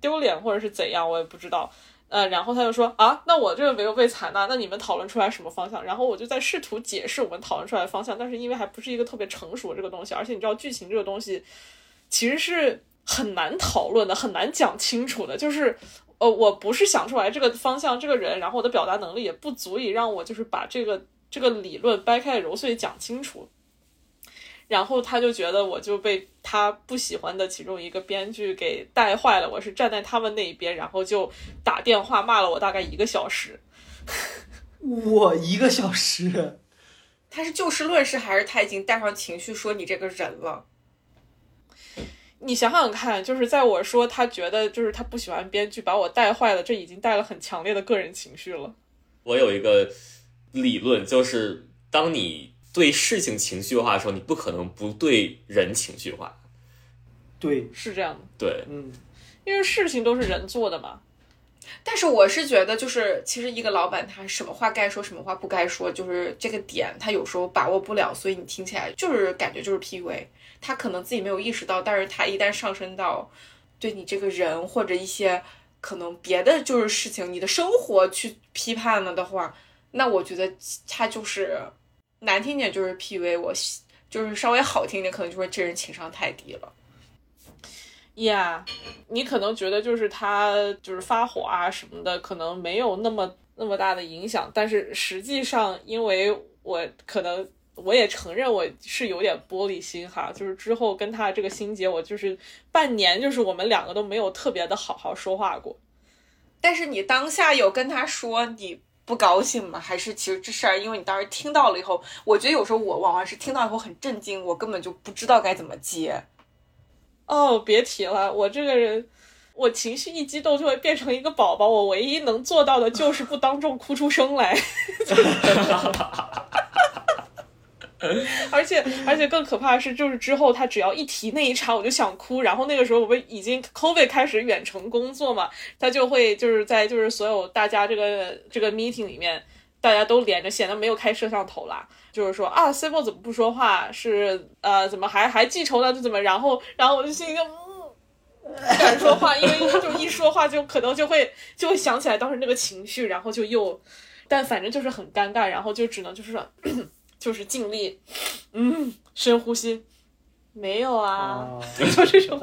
丢脸或者是怎样，我也不知道。呃，然后他就说啊，那我这个没有被采纳，那你们讨论出来什么方向？然后我就在试图解释我们讨论出来的方向，但是因为还不是一个特别成熟这个东西，而且你知道剧情这个东西其实是很难讨论的，很难讲清楚的。就是呃，我不是想出来这个方向，这个人，然后我的表达能力也不足以让我就是把这个这个理论掰开揉碎讲清楚。然后他就觉得我就被他不喜欢的其中一个编剧给带坏了，我是站在他们那一边，然后就打电话骂了我大概一个小时。我一个小时，他是就事论事，还是他已经带上情绪说你这个人了？你想想看，就是在我说他觉得就是他不喜欢编剧把我带坏了，这已经带了很强烈的个人情绪了。我有一个理论，就是当你。对事情情绪化的时候，你不可能不对人情绪化。对，是这样的。对，嗯，因为事情都是人做的嘛。但是我是觉得，就是其实一个老板他什么话该说，什么话不该说，就是这个点他有时候把握不了，所以你听起来就是感觉就是 PUA。他可能自己没有意识到，但是他一旦上升到对你这个人或者一些可能别的就是事情，你的生活去批判了的话，那我觉得他就是难听点就是 PUA，我就是稍微好听点，可能就说这人情商太低了。呀，你可能觉得就是他就是发火啊什么的，可能没有那么那么大的影响，但是实际上，因为我可能我也承认我是有点玻璃心哈，就是之后跟他这个心结，我就是半年，就是我们两个都没有特别的好好说话过。但是你当下有跟他说你不高兴吗？还是其实这事儿，因为你当时听到了以后，我觉得有时候我往往是听到以后很震惊，我根本就不知道该怎么接。哦，别提了，我这个人，我情绪一激动就会变成一个宝宝。我唯一能做到的就是不当众哭出声来。而且，而且更可怕的是，就是之后他只要一提那一茬，我就想哭。然后那个时候我们已经 COVID 开始远程工作嘛，他就会就是在就是所有大家这个这个 meeting 里面，大家都连着线，他没有开摄像头啦。就是说啊，C 波怎么不说话？是呃，怎么还还记仇呢？就怎么？然后，然后我就心里就嗯，不敢说话，因为就一说话就可能就会就会想起来当时那个情绪，然后就又，但反正就是很尴尬，然后就只能就是，就是尽力，嗯，深呼吸，没有啊，就这种，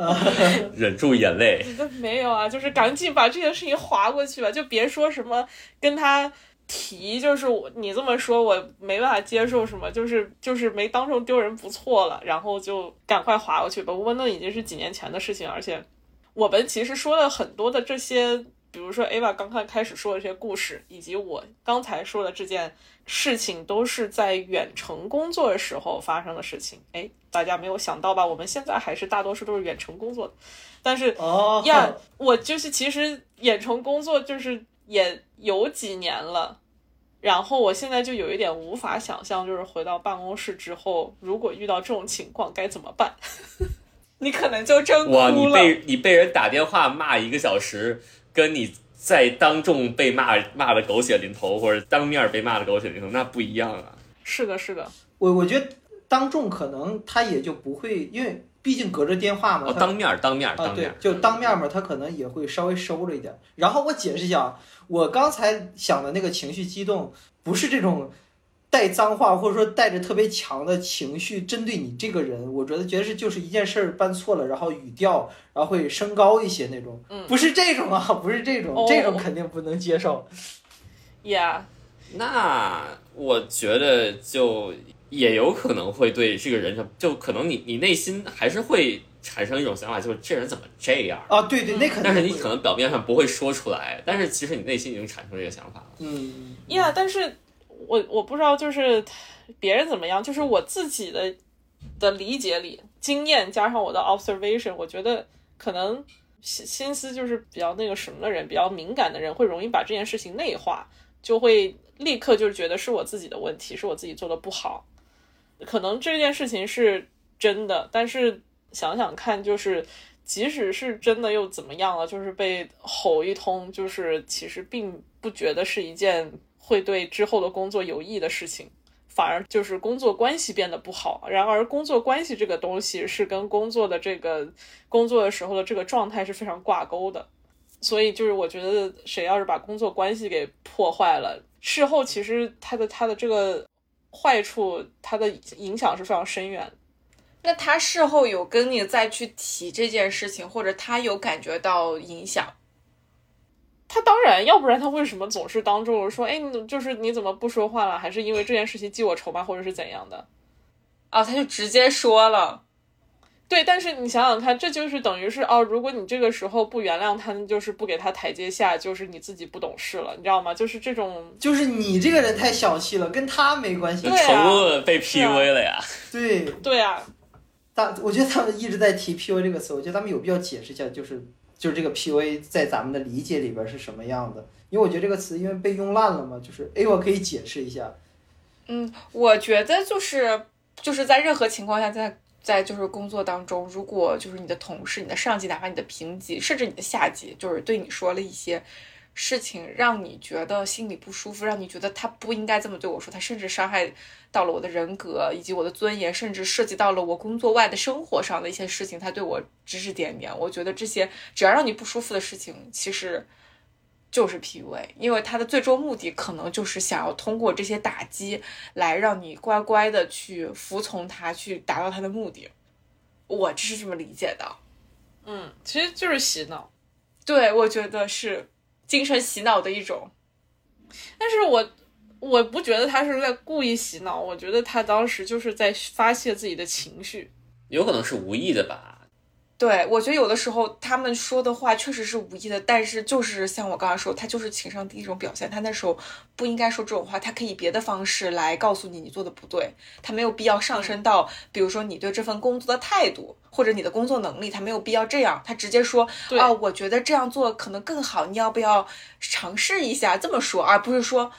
忍住眼泪，没有啊，就是赶紧把这件事情划过去吧，就别说什么跟他。提就是我，你这么说，我没办法接受什么，就是就是没当众丢人不错了，然后就赶快划过去吧。不过那已经是几年前的事情，而且我们其实说了很多的这些，比如说 Ava 刚刚开始说的这些故事，以及我刚才说的这件事情，都是在远程工作的时候发生的事情。哎，大家没有想到吧？我们现在还是大多数都是远程工作的，但是哦呀，我就是其实远程工作就是。也有几年了，然后我现在就有一点无法想象，就是回到办公室之后，如果遇到这种情况该怎么办？你可能就真哇！你被你被人打电话骂一个小时，跟你在当众被骂骂的狗血淋头，或者当面被骂的狗血淋头，那不一样啊！是的，是的，我我觉得当众可能他也就不会，因为。毕竟隔着电话嘛，哦当面当面啊，对，就当面嘛，他可能也会稍微收着一点。然后我解释一下，我刚才想的那个情绪激动，不是这种带脏话或者说带着特别强的情绪针对你这个人。我觉得觉得是就是一件事儿办错了，然后语调然后会升高一些那种，不是这种啊，不是这种，这种肯定不能接受。Yeah，那我觉得就。也有可能会对这个人，就可能你你内心还是会产生一种想法，就是这人怎么这样啊？对对，那肯定。但是你可能表面上不会说出来，但是其实你内心已经产生这个想法了。嗯，，Yeah，，但是我我不知道，就是别人怎么样，就是我自己的的理解里，经验加上我的 observation，我觉得可能心心思就是比较那个什么的人，比较敏感的人，会容易把这件事情内化，就会立刻就觉得是我自己的问题，是我自己做的不好。可能这件事情是真的，但是想想看，就是即使是真的又怎么样了？就是被吼一通，就是其实并不觉得是一件会对之后的工作有益的事情，反而就是工作关系变得不好。然而，工作关系这个东西是跟工作的这个工作的时候的这个状态是非常挂钩的，所以就是我觉得谁要是把工作关系给破坏了，事后其实他的他的这个。坏处，它的影响是非常深远。那他事后有跟你再去提这件事情，或者他有感觉到影响？他当然，要不然他为什么总是当众说？哎，你就是你怎么不说话了？还是因为这件事情记我仇吗？或者是怎样的？啊，他就直接说了。对，但是你想想看，这就是等于是哦，如果你这个时候不原谅他，就是不给他台阶下，就是你自己不懂事了，你知道吗？就是这种，就是你这个人太小气了，跟他没关系。对啊，被 PUA 了呀。对对啊，大，我觉得他们一直在提 PUA 这个词，我觉得他们有必要解释一下，就是就是这个 PUA 在咱们的理解里边是什么样的？因为我觉得这个词因为被用烂了嘛，就是哎，我可以解释一下。嗯，我觉得就是就是在任何情况下在。在就是工作当中，如果就是你的同事、你的上级，哪怕你的平级，甚至你的下级，就是对你说了一些事情，让你觉得心里不舒服，让你觉得他不应该这么对我说，他甚至伤害到了我的人格以及我的尊严，甚至涉及到了我工作外的生活上的一些事情，他对我指指点点。我觉得这些只要让你不舒服的事情，其实就是 PUA，因为他的最终目的可能就是想要通过这些打击来让你乖乖的去服从他，去达到他的目的。我这是这么理解的。嗯，其实就是洗脑。对，我觉得是精神洗脑的一种。但是我我不觉得他是在故意洗脑，我觉得他当时就是在发泄自己的情绪。有可能是无意的吧。对，我觉得有的时候他们说的话确实是无意的，但是就是像我刚刚说，他就是情商低一种表现。他那时候不应该说这种话，他可以别的方式来告诉你你做的不对，他没有必要上升到，比如说你对这份工作的态度或者你的工作能力，他没有必要这样，他直接说啊，我觉得这样做可能更好，你要不要尝试一下？这么说，而不是说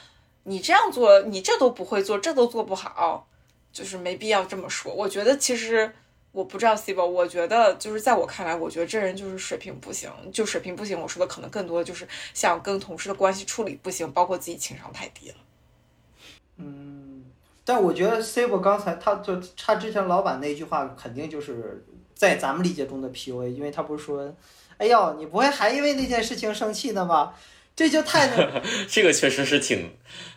你这样做，你这都不会做，这都做不好，就是没必要这么说。我觉得其实。我不知道 C 宝，我觉得就是在我看来，我觉得这人就是水平不行，就水平不行。我说的可能更多的就是像跟同事的关系处理不行，包括自己情商太低了。嗯，但我觉得 C 宝刚才他就他之前老板那句话，肯定就是在咱们理解中的 PUA，因为他不是说，哎呦，你不会还因为那件事情生气呢吧？这就太 这个确实是挺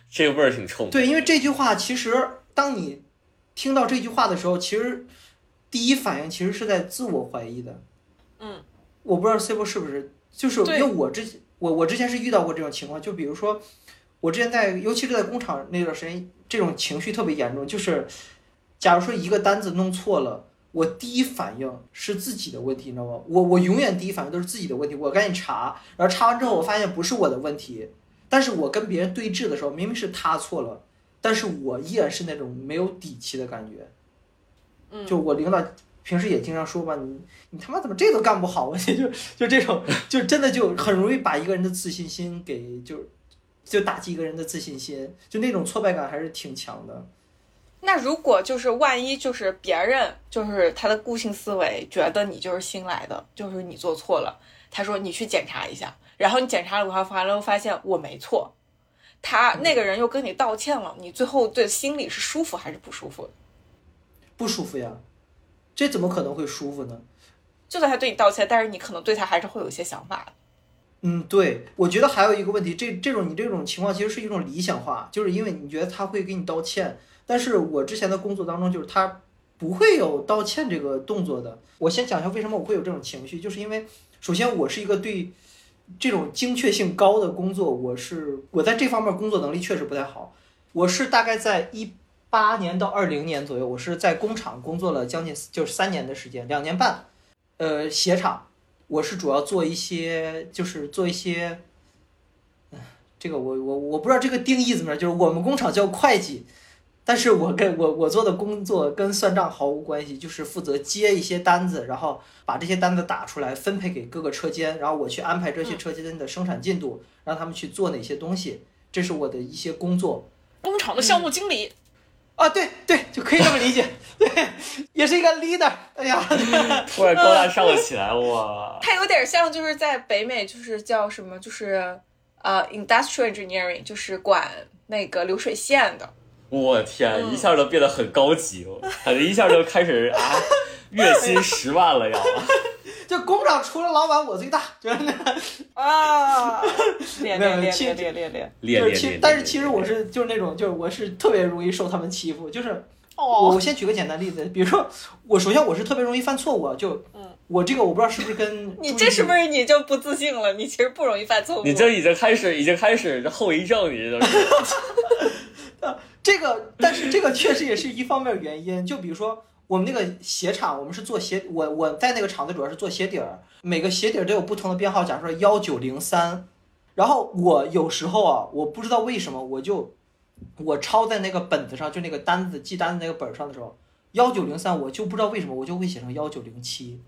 这个味儿挺冲。对，因为这句话其实当你听到这句话的时候，其实。第一反应其实是在自我怀疑的，嗯，我不知道 C 波是不是，就是因为我之前我我之前是遇到过这种情况，就比如说我之前在，尤其是在工厂那段时间，这种情绪特别严重，就是假如说一个单子弄错了，我第一反应是自己的问题，你知道吗？我我永远第一反应都是自己的问题，我赶紧查，然后查完之后我发现不是我的问题，但是我跟别人对峙的时候，明明是他错了，但是我依然是那种没有底气的感觉。就我领导平时也经常说吧，你你他妈怎么这都干不好啊？就就这种，就真的就很容易把一个人的自信心给就就打击一个人的自信心，就那种挫败感还是挺强的。那如果就是万一就是别人就是他的固性思维觉得你就是新来的，就是你做错了，他说你去检查一下，然后你检查了，完完了发现我没错，他那个人又跟你道歉了，你最后对心里是舒服还是不舒服？不舒服呀，这怎么可能会舒服呢？就算他对你道歉，但是你可能对他还是会有一些想法。嗯，对，我觉得还有一个问题，这这种你这种情况其实是一种理想化，就是因为你觉得他会给你道歉，但是我之前的工作当中，就是他不会有道歉这个动作的。我先讲一下为什么我会有这种情绪，就是因为首先我是一个对这种精确性高的工作，我是我在这方面工作能力确实不太好，我是大概在一。八年到二零年左右，我是在工厂工作了将近就是三年的时间，两年半。呃，鞋厂，我是主要做一些，就是做一些，嗯，这个我我我不知道这个定义怎么样，就是我们工厂叫会计，但是我跟我我做的工作跟算账毫无关系，就是负责接一些单子，然后把这些单子打出来，分配给各个车间，然后我去安排这些车间的生产进度，让他们去做哪些东西，这是我的一些工作。工厂的项目经理。啊，对对，就可以这么理解，对，也是一个 leader。哎呀，突然高大上了起来，哇！他有点像，就是在北美，就是叫什么，就是呃，industrial engineering，就是管那个流水线的。我天，一下就变得很高级，感觉一下就开始啊，月薪十万了要。就工厂除了老板我最大，就是那啊，练练练练练练。练，就是其但是其实我是就是那种就是我是特别容易受他们欺负，就是我我先举个简单例子，比如说我首先我是特别容易犯错误，就我这个我不知道是不是跟你这是不是你就不自信了？你其实不容易犯错误，你这已经开始已经开始后遗症，你这都是。这个但是这个确实也是一方面原因，就比如说。我们那个鞋厂，我们是做鞋，我我在那个厂子主要是做鞋底儿，每个鞋底儿都有不同的编号，假如说幺九零三，然后我有时候啊，我不知道为什么，我就我抄在那个本子上，就那个单子记单子那个本上的时候，幺九零三，我就不知道为什么，我就会写成幺九零七。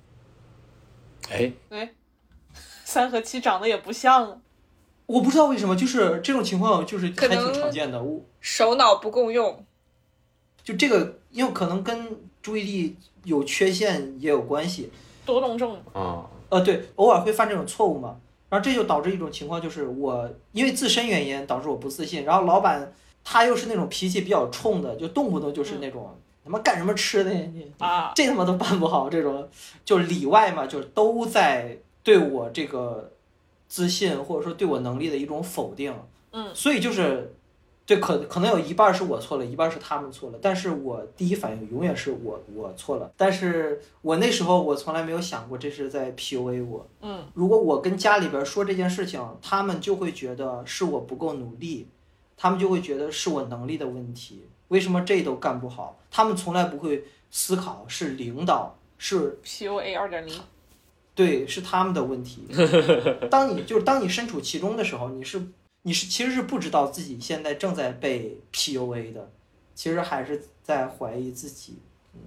哎哎，三和七长得也不像，我不知道为什么，就是这种情况就是还挺常见的，我手脑不共用。就这个，因为可能跟注意力有缺陷也有关系。多动症啊，呃，对，偶尔会犯这种错误嘛。然后这就导致一种情况，就是我因为自身原因导致我不自信，然后老板他又是那种脾气比较冲的，就动不动就是那种他妈干什么吃的你啊，这他妈都办不好，这种就是里外嘛，就都在对我这个自信或者说对我能力的一种否定。嗯，所以就是。对，可可能有一半是我错了，一半是他们错了，但是我第一反应永远是我我错了。但是我那时候我从来没有想过这是在 PUA 我。嗯，如果我跟家里边说这件事情，他们就会觉得是我不够努力，他们就会觉得是我能力的问题。为什么这都干不好？他们从来不会思考是领导是 PUA 二点零，对，是他们的问题。当你就是当你身处其中的时候，你是。你是其实是不知道自己现在正在被 PUA 的，其实还是在怀疑自己。嗯，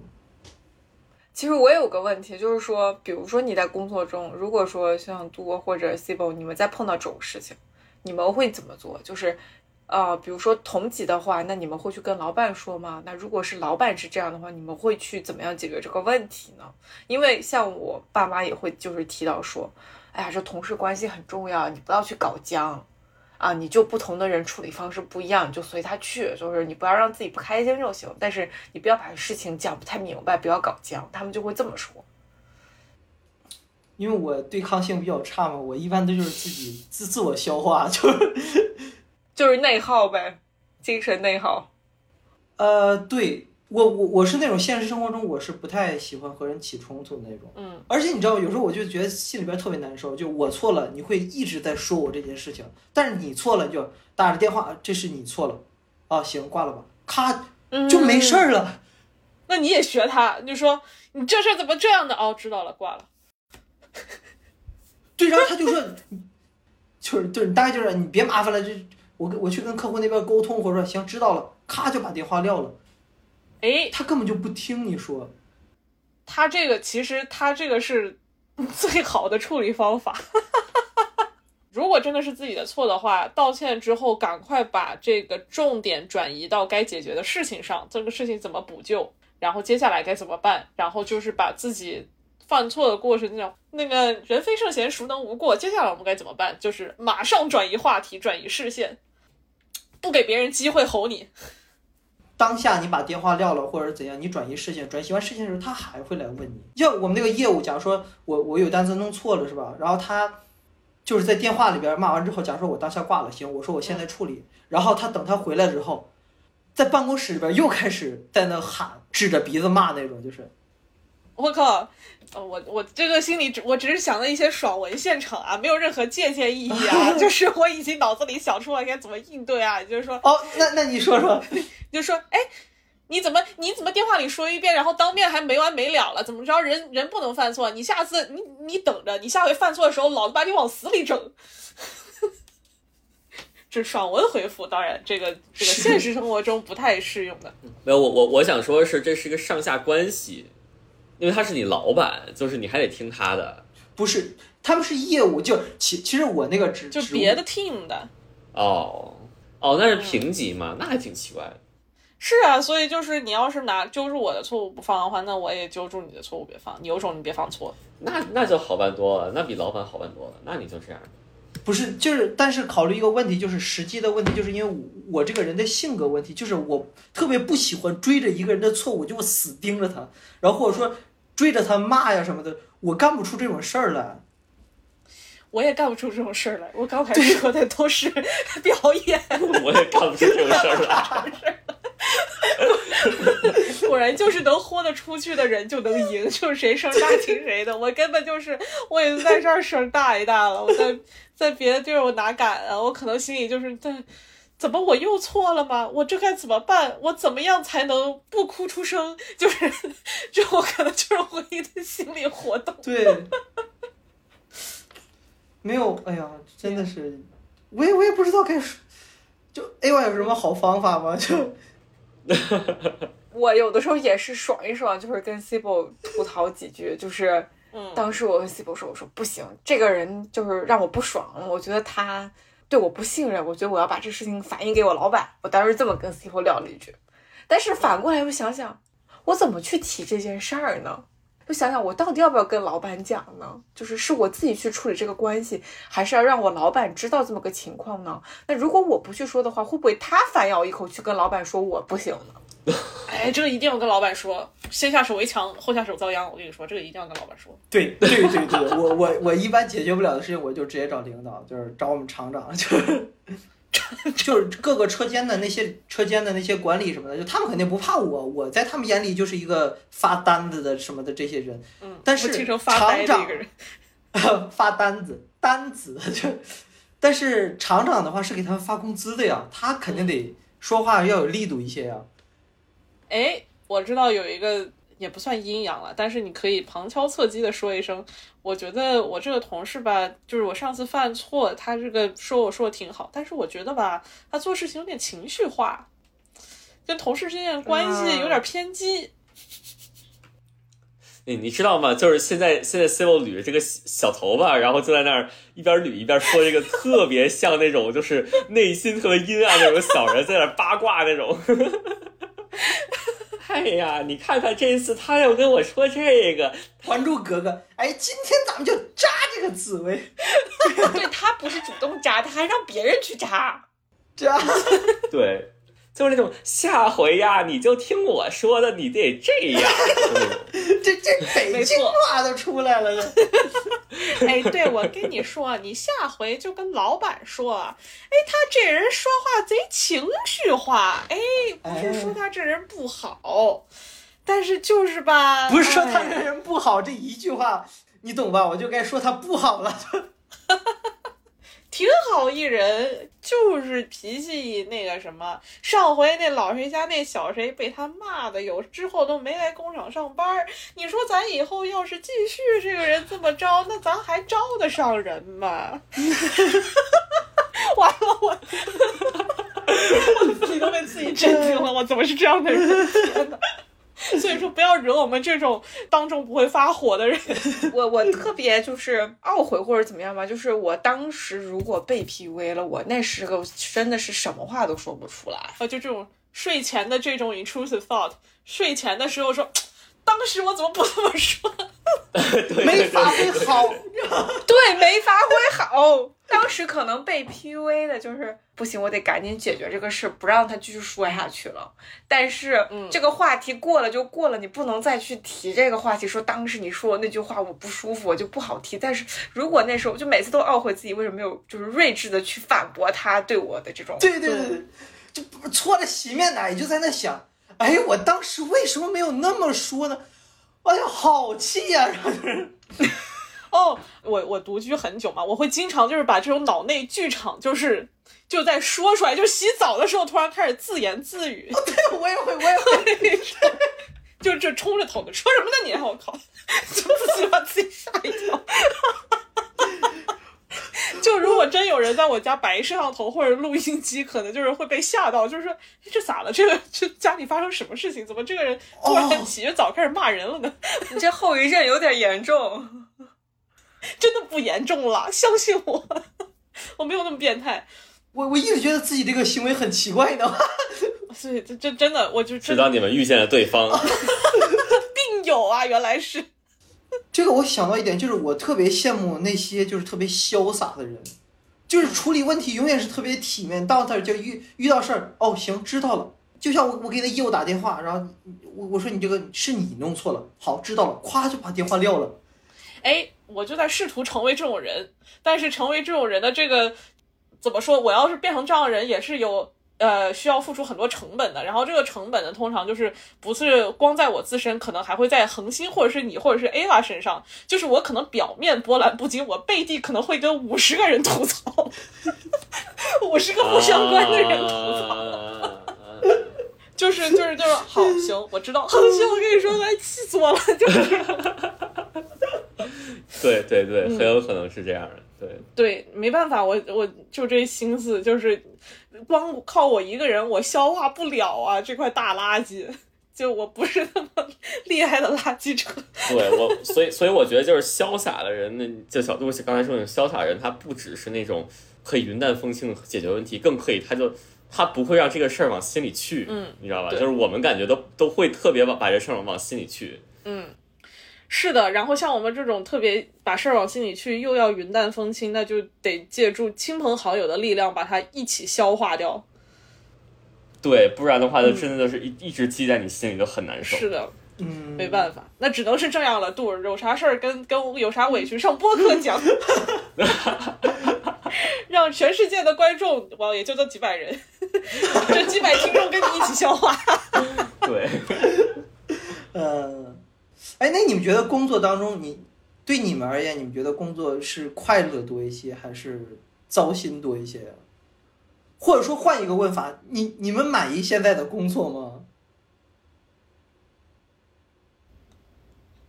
其实我有个问题，就是说，比如说你在工作中，如果说像多或者 Cibo，你们在碰到这种事情，你们会怎么做？就是，呃，比如说同级的话，那你们会去跟老板说吗？那如果是老板是这样的话，你们会去怎么样解决这个问题呢？因为像我爸妈也会就是提到说，哎呀，这同事关系很重要，你不要去搞僵。啊，你就不同的人处理方式不一样，你就随他去，就是你不要让自己不开心就行。但是你不要把事情讲不太明白，不要搞僵，他们就会这么说。因为我对抗性比较差嘛，我一般都就是自己自自我消化，就是就是内耗呗，精神内耗。呃，对。我我我是那种现实生活中我是不太喜欢和人起冲突的那种，嗯，而且你知道，有时候我就觉得心里边特别难受，就我错了，你会一直在说我这件事情，但是你错了，就打着电话，这是你错了，啊，行，挂了吧，咔，就没事儿了。那你也学他，你就说你这事怎么这样的？哦，知道了，挂了。对，然后他就说，就是就是，大概就是你别麻烦了，就我跟我去跟客户那边沟通，或者说行，知道了，咔就把电话撂了。哎，他根本就不听你说。他这个其实他这个是 最好的处理方法。如果真的是自己的错的话，道歉之后赶快把这个重点转移到该解决的事情上，这个事情怎么补救，然后接下来该怎么办，然后就是把自己犯错的过程那种那个人非圣贤，孰能无过？接下来我们该怎么办？就是马上转移话题，转移视线，不给别人机会吼你。当下你把电话撂了，或者怎样，你转移视线，转移完视线的时候，他还会来问你。要我们那个业务，假如说我我有单子弄错了，是吧？然后他就是在电话里边骂完之后，假如说我当下挂了，行，我说我现在处理。然后他等他回来之后，在办公室里边又开始在那喊，指着鼻子骂那种，就是我靠。呃，我我这个心里只我只是想了一些爽文现场啊，没有任何借鉴意义啊，就是我已经脑子里想出了该怎么应对啊，就是说，哦，那那你说说，就说，哎，你怎么你怎么电话里说一遍，然后当面还没完没了了？怎么着？人人不能犯错，你下次你你等着，你下回犯错的时候，老子把你往死里整。这爽文回复，当然这个这个现实生活中不太适用的。没有，我我我想说的是，这是一个上下关系。因为他是你老板，就是你还得听他的。不是，他们是业务，就其其实我那个职就别的 team 的。哦哦，那是评级嘛，那还挺奇怪的。是啊，所以就是你要是拿揪住我的错误不放的话，那我也揪住你的错误别放。你有种你别放错。那那就好办多了，那比老板好办多了。那你就这样。不是，就是但是考虑一个问题，就是实际的问题，就是因为我我这个人的性格问题，就是我特别不喜欢追着一个人的错误就死盯着他，然后或者说追着他骂呀什么的，我干不出这种事儿来。我也干不出这种事儿来，我刚才说的都是表演。我也干不出这种事儿来。果然就是能豁得出去的人就能赢，就是谁声大听谁的。我根本就是我已经在这儿声大一大了，我在在别的地儿我哪敢啊？我可能心里就是在怎么我又错了吗？我这该怎么办？我怎么样才能不哭出声？就是 这我可能就是唯一的心理活动。对，没有，哎呀，真的是，我也我也不知道该说，就 A Y 有什么好方法吗？就。我有的时候也是爽一爽，就是跟 Cibo 吐槽几句，就是，当时我跟 Cibo 说，我说不行，这个人就是让我不爽，我觉得他对我不信任，我觉得我要把这事情反映给我老板。我当时这么跟 Cibo 聊了一句，但是反过来又想想，我怎么去提这件事儿呢？就想想我到底要不要跟老板讲呢？就是是我自己去处理这个关系，还是要让我老板知道这么个情况呢？那如果我不去说的话，会不会他反咬一口去跟老板说我不行呢？哎，这个一定要跟老板说，先下手为强，后下手遭殃。我跟你说，这个一定要跟老板说。对对对对，我我我一般解决不了的事情，我就直接找领导，就是找我们厂长，就是 就是各个车间的那些车间的那些管理什么的，就他们肯定不怕我，我在他们眼里就是一个发单子的什么的这些人。嗯，但是厂长。发单子单子就，但是厂长的话是给他们发工资的呀，他肯定得说话要有力度一些呀。哎，我知道有一个也不算阴阳了，但是你可以旁敲侧击的说一声，我觉得我这个同事吧，就是我上次犯错，他这个说我说的挺好，但是我觉得吧，他做事情有点情绪化，跟同事之间的关系有点偏激。你你知道吗？就是现在现在 Civil 捋着这个小小头发，然后就在那儿一边捋一边说这个特别像那种就是内心特别阴暗那种小人在那儿八卦那种。哎呀，你看看这次他要跟我说这个，还珠格格，哎，今天咱们就扎这个紫薇，对他不是主动扎，他还让别人去扎。扎。对，就是那种下回呀，你就听我说的，你得这样。这这北京没错话都出来了，这 哎，对，我跟你说，你下回就跟老板说，哎，他这人说话贼情绪化，哎，不是说他这人不好，但是就是吧，不是说他这哎人不好这一句话，你懂吧？我就该说他不好了。挺好一人，就是脾气那个什么。上回那老谁家那小谁被他骂的，有之后都没来工厂上班。你说咱以后要是继续这个人这么招，那咱还招得上人吗？完了，我 我自己都被自己震惊了，我怎么是这样的人？天哪！所以说，不要惹我们这种当众不会发火的人。我我特别就是懊悔或者怎么样吧，就是我当时如果被 PUA 了，我那时候真的是什么话都说不出来。啊，就这种睡前的这种 intrusive thought，睡前的时候说，当时我怎么不这么说？没发挥好，对，没发挥好。当时可能被 PUA 的就是不行，我得赶紧解决这个事，不让他继续说下去了。但是、嗯这个话题过了就过了，你不能再去提这个话题，说当时你说的那句话我不舒服，我就不好提。但是如果那时候就每次都懊悔自己为什么没有就是睿智的去反驳他对我的这种，对对对，就不搓着洗面奶就在那想，哎，我当时为什么没有那么说呢？哎呀，好气呀、然后就是哦，我我独居很久嘛，我会经常就是把这种脑内剧场就是就在说出来，就洗澡的时候突然开始自言自语，哦对我也会，我也会。就这冲着头的说什么呢你？我靠，就自己把自己吓一跳。就如果真有人在我家摆摄像头或者录音机，可能就是会被吓到，就是说哎这咋了？这个这家里发生什么事情？怎么这个人突然起着早开始骂人了呢？你这后遗症有点严重。真的不严重了，相信我，我没有那么变态。我我一直觉得自己这个行为很奇怪的，所以这这真的，我就直真到你们遇见了对方，病有啊，原来是。这个我想到一点，就是我特别羡慕那些就是特别潇洒的人，就是处理问题永远是特别体面，到那儿就遇遇到事儿，哦行知道了，就像我我给那业务打电话，然后我我说你这个是你弄错了，好知道了，咵就把电话撂了。哎，我就在试图成为这种人，但是成为这种人的这个怎么说？我要是变成这样的人，也是有呃需要付出很多成本的。然后这个成本呢，通常就是不是光在我自身，可能还会在恒星或者是你或者是 Ava 身上。就是我可能表面波澜不惊，我背地可能会跟五十个人吐槽，五十个不相关的人吐槽。啊就是就是就是，好行，我知道，恒星，我跟你说，来气死我了，就是。对对对，嗯很有可能是这样的。对，对，没办法，我我就这心思，就是光靠我一个人，我消化不了啊这块大垃圾。就我不是那么厉害的垃圾车，对我，所以所以我觉得就是潇洒的人，那就小杜刚才说那种潇洒人，他不只是那种可以云淡风轻解决问题，更可以他就他不会让这个事儿往心里去，嗯，你知道吧？就是我们感觉都都会特别把把这事儿往心里去。嗯，是的。然后像我们这种特别把事儿往心里去，又要云淡风轻，那就得借助亲朋好友的力量把它一起消化掉。对，不然的话，就真的就是一、一直记在你心里，就很难受。是的，嗯，没办法，那只能是这样了。杜儿有啥事儿跟跟有啥委屈上播客 讲，让全世界的观众，哇，也就这几百人，这几百听众跟你一起消化。对，嗯，哎，那你们觉得工作当中，你对你们而言，你们觉得工作是快乐多一些，还是糟心多一些呀？或者说换一个问法，你你们满意现在的工作吗？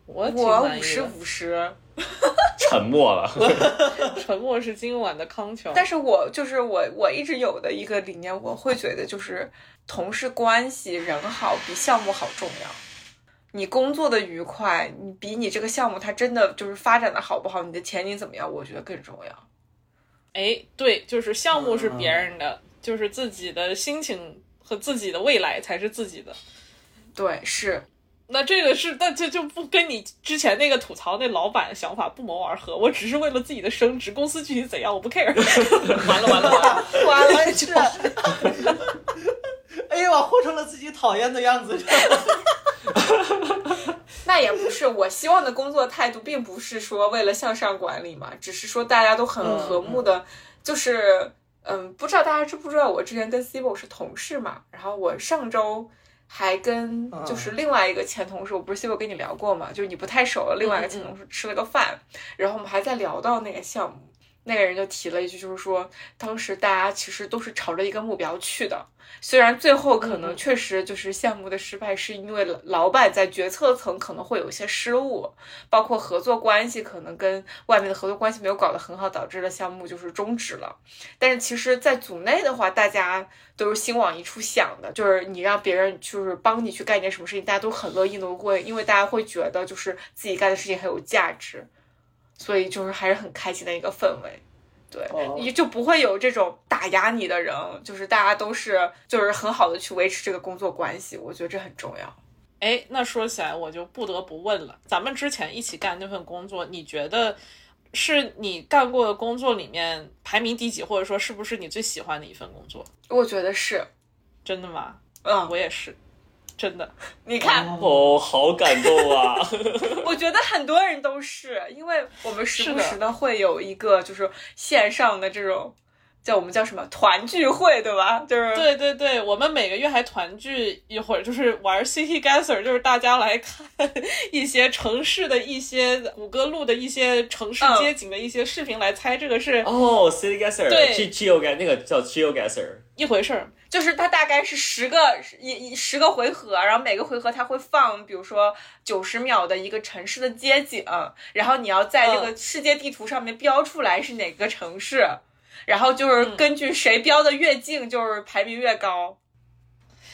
我我五十五十，沉默了。沉默是今晚的康桥。但是我就是我我一直有的一个理念，我会觉得就是同事关系人好比项目好重要。你工作的愉快，你比你这个项目它真的就是发展的好不好，你的前景怎么样，我觉得更重要。哎，对，就是项目是别人的，就是自己的心情和自己的未来才是自己的。对，是那这个是，那就就不跟你之前那个吐槽那老板想法不谋而合。我只是为了自己的升职，公司具体怎样我不 care。完了完了完了，完了是。哎呀，活成了自己讨厌的样子。那也不是，我希望的工作态度并不是说为了向上管理嘛，只是说大家都很和睦的，就是嗯，不知道大家知不知道，我之前跟 Cibo 是同事嘛，然后我上周还跟就是另外一个前同事，我不是 Cibo 跟你聊过嘛，就是你不太熟的，另外一个前同事吃了个饭，然后我们还在聊到那个项目，那个人就提了一句，就是说当时大家其实都是朝着一个目标去的。虽然最后可能确实就是项目的失败，是因为老板在决策层可能会有一些失误，包括合作关系可能跟外面的合作关系没有搞得很好，导致了项目就是终止了。但是其实，在组内的话，大家都是心往一处想的，就是你让别人就是帮你去干一件什么事情，大家都很乐意的会，因为大家会觉得就是自己干的事情很有价值，所以就是还是很开心的一个氛围。对，你就不会有这种打压你的人，就是大家都是就是很好的去维持这个工作关系，我觉得这很重要。哎，那说起来我就不得不问了，咱们之前一起干那份工作，你觉得是你干过的工作里面排名第几，或者说是不是你最喜欢的一份工作？我觉得是，真的吗？嗯，我也是。真的，你看哦，好感动啊！我觉得很多人都是，因为我们时不时的会有一个就是线上的这种叫我们叫什么团聚会，对吧？就是对对对，我们每个月还团聚一会儿，就是玩 City Gather，就是大家来看 一些城市的一些谷歌录的一些城市街景的一些视频，来猜这个是哦，City Gather，对，G Geo Gather 那个叫 g e o Gasser，。一回事儿，就是它大概是十个一一十个回合，然后每个回合它会放，比如说九十秒的一个城市的街景，然后你要在这个世界地图上面标出来是哪个城市，然后就是根据谁标的越近，就是排名越高。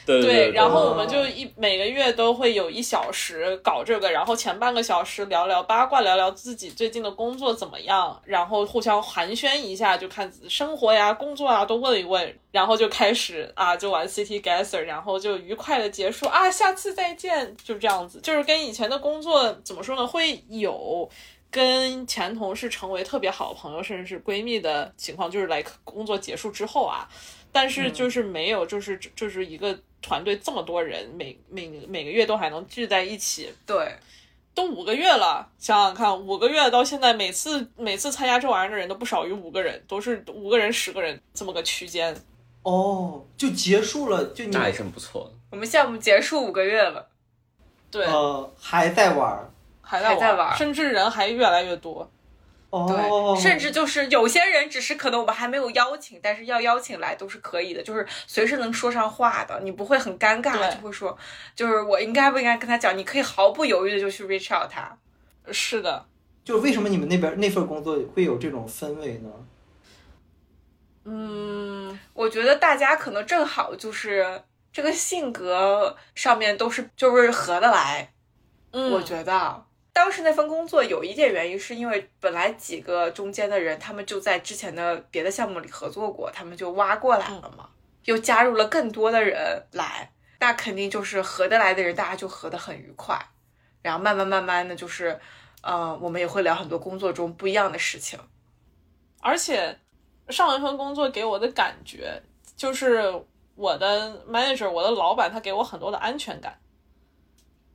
对对，然后我们就一每个月都会有一小时搞这个，然后前半个小时聊聊八卦，聊聊自己最近的工作怎么样，然后互相寒暄一下，就看生活呀、工作啊都问一问，然后就开始啊就玩 City Gather，然后就愉快的结束啊，下次再见，就这样子，就是跟以前的工作怎么说呢，会有跟前同事成为特别好的朋友，甚至是闺蜜的情况，就是来工作结束之后啊，但是就是没有，就是就是一个。团队这么多人，每每每个月都还能聚在一起，对，都五个月了，想想看，五个月到现在，每次每次参加这玩意儿的人都不少于五个人，都是五个人、十个人这么个区间。哦，就结束了，就你那还真不错。我们项目结束五个月了，对，呃，还在玩，还在在玩，甚至人还越来越多。哦，对，甚至就是有些人只是可能我们还没有邀请，但是要邀请来都是可以的，就是随时能说上话的，你不会很尴尬，就会说，就是我应该不应该跟他讲，你可以毫不犹豫的就去 reach out 他。是的，就是为什么你们那边那份工作会有这种氛围呢？嗯，我觉得大家可能正好就是这个性格上面都是就是合得来，嗯，我觉得。当时那份工作有一点原因，是因为本来几个中间的人，他们就在之前的别的项目里合作过，他们就挖过来了嘛。又加入了更多的人来，那肯定就是合得来的人，大家就合得很愉快。然后慢慢慢慢的就是，呃，我们也会聊很多工作中不一样的事情。而且上一份工作给我的感觉就是我的 manager，我的老板，他给我很多的安全感。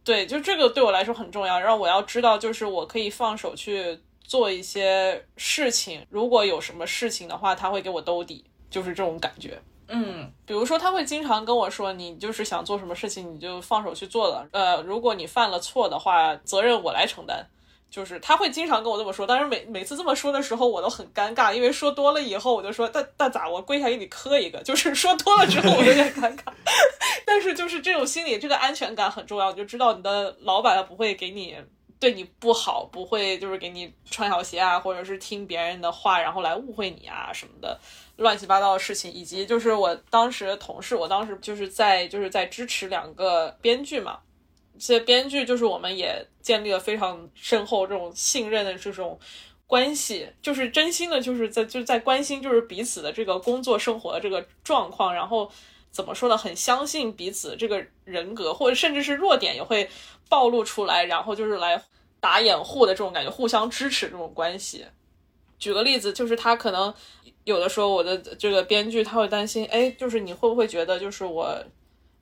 对，就这个对我来说很重要，让我要知道，就是我可以放手去做一些事情。如果有什么事情的话，他会给我兜底，就是这种感觉。嗯，比如说他会经常跟我说，你就是想做什么事情，你就放手去做了。呃，如果你犯了错的话，责任我来承担。就是他会经常跟我这么说，但是每每次这么说的时候，我都很尴尬，因为说多了以后，我就说，那那咋？我跪下给你磕一个。就是说多了之后，我有点尴尬。但是就是这种心理，这个安全感很重要，就知道你的老板不会给你对你不好，不会就是给你穿小鞋啊，或者是听别人的话，然后来误会你啊什么的。乱七八糟的事情，以及就是我当时同事，我当时就是在就是在支持两个编剧嘛，些编剧就是我们也建立了非常深厚这种信任的这种关系，就是真心的，就是在就在关心就是彼此的这个工作生活的这个状况，然后怎么说呢，很相信彼此这个人格，或者甚至是弱点也会暴露出来，然后就是来打掩护的这种感觉，互相支持这种关系。举个例子，就是他可能。有的时候，我的这个编剧他会担心，哎，就是你会不会觉得，就是我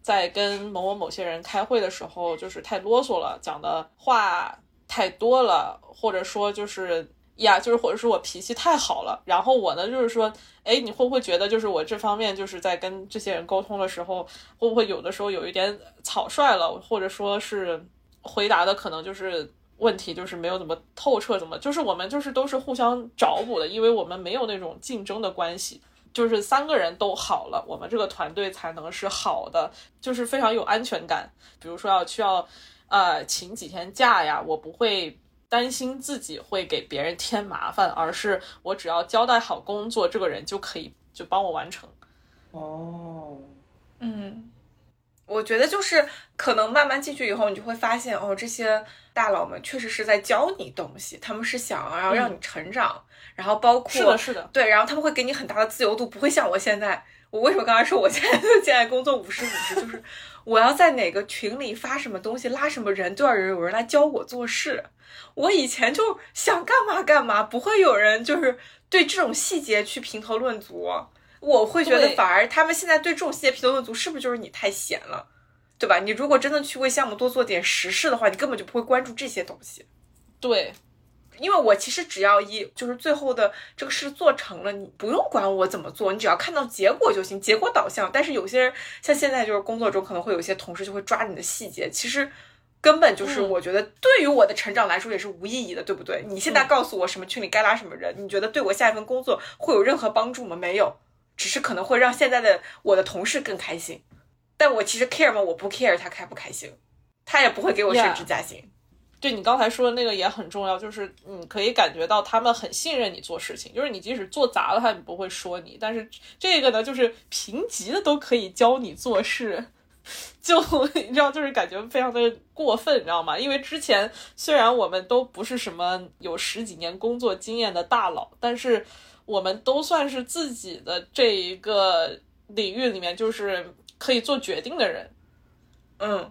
在跟某某某些人开会的时候，就是太啰嗦了，讲的话太多了，或者说就是呀，就是或者说我脾气太好了。然后我呢，就是说，哎，你会不会觉得，就是我这方面就是在跟这些人沟通的时候，会不会有的时候有一点草率了，或者说是回答的可能就是。问题就是没有怎么透彻，怎么就是我们就是都是互相找补的，因为我们没有那种竞争的关系，就是三个人都好了，我们这个团队才能是好的，就是非常有安全感。比如说要需要呃请几天假呀，我不会担心自己会给别人添麻烦，而是我只要交代好工作，这个人就可以就帮我完成。哦，嗯。我觉得就是可能慢慢进去以后，你就会发现哦，这些大佬们确实是在教你东西，他们是想要让你成长，然后包括是的，是的，对，然后他们会给你很大的自由度，不会像我现在，我为什么刚才说我现在 现在工作五十五十，就是我要在哪个群里发什么东西，拉什么人，都要有人来教我做事。我以前就想干嘛干嘛，不会有人就是对这种细节去评头论足。我会觉得，反而他们现在对这种细节评头论足，是不是就是你太闲了，对吧？你如果真的去为项目多做点实事的话，你根本就不会关注这些东西。对，因为我其实只要一就是最后的这个事做成了，你不用管我怎么做，你只要看到结果就行，结果导向。但是有些人像现在就是工作中可能会有些同事就会抓你的细节，其实根本就是我觉得对于我的成长来说也是无意义的，对不对？你现在告诉我什么群里该拉什么人，你觉得对我下一份工作会有任何帮助吗？没有。只是可能会让现在的我的同事更开心，但我其实 care 吗？我不 care 他开不开心，他也不会给我升职加薪。对你刚才说的那个也很重要，就是你可以感觉到他们很信任你做事情，就是你即使做砸了，他也不会说你。但是这个呢，就是评级的都可以教你做事，就你知道，就是感觉非常的过分，你知道吗？因为之前虽然我们都不是什么有十几年工作经验的大佬，但是。我们都算是自己的这一个领域里面，就是可以做决定的人。嗯，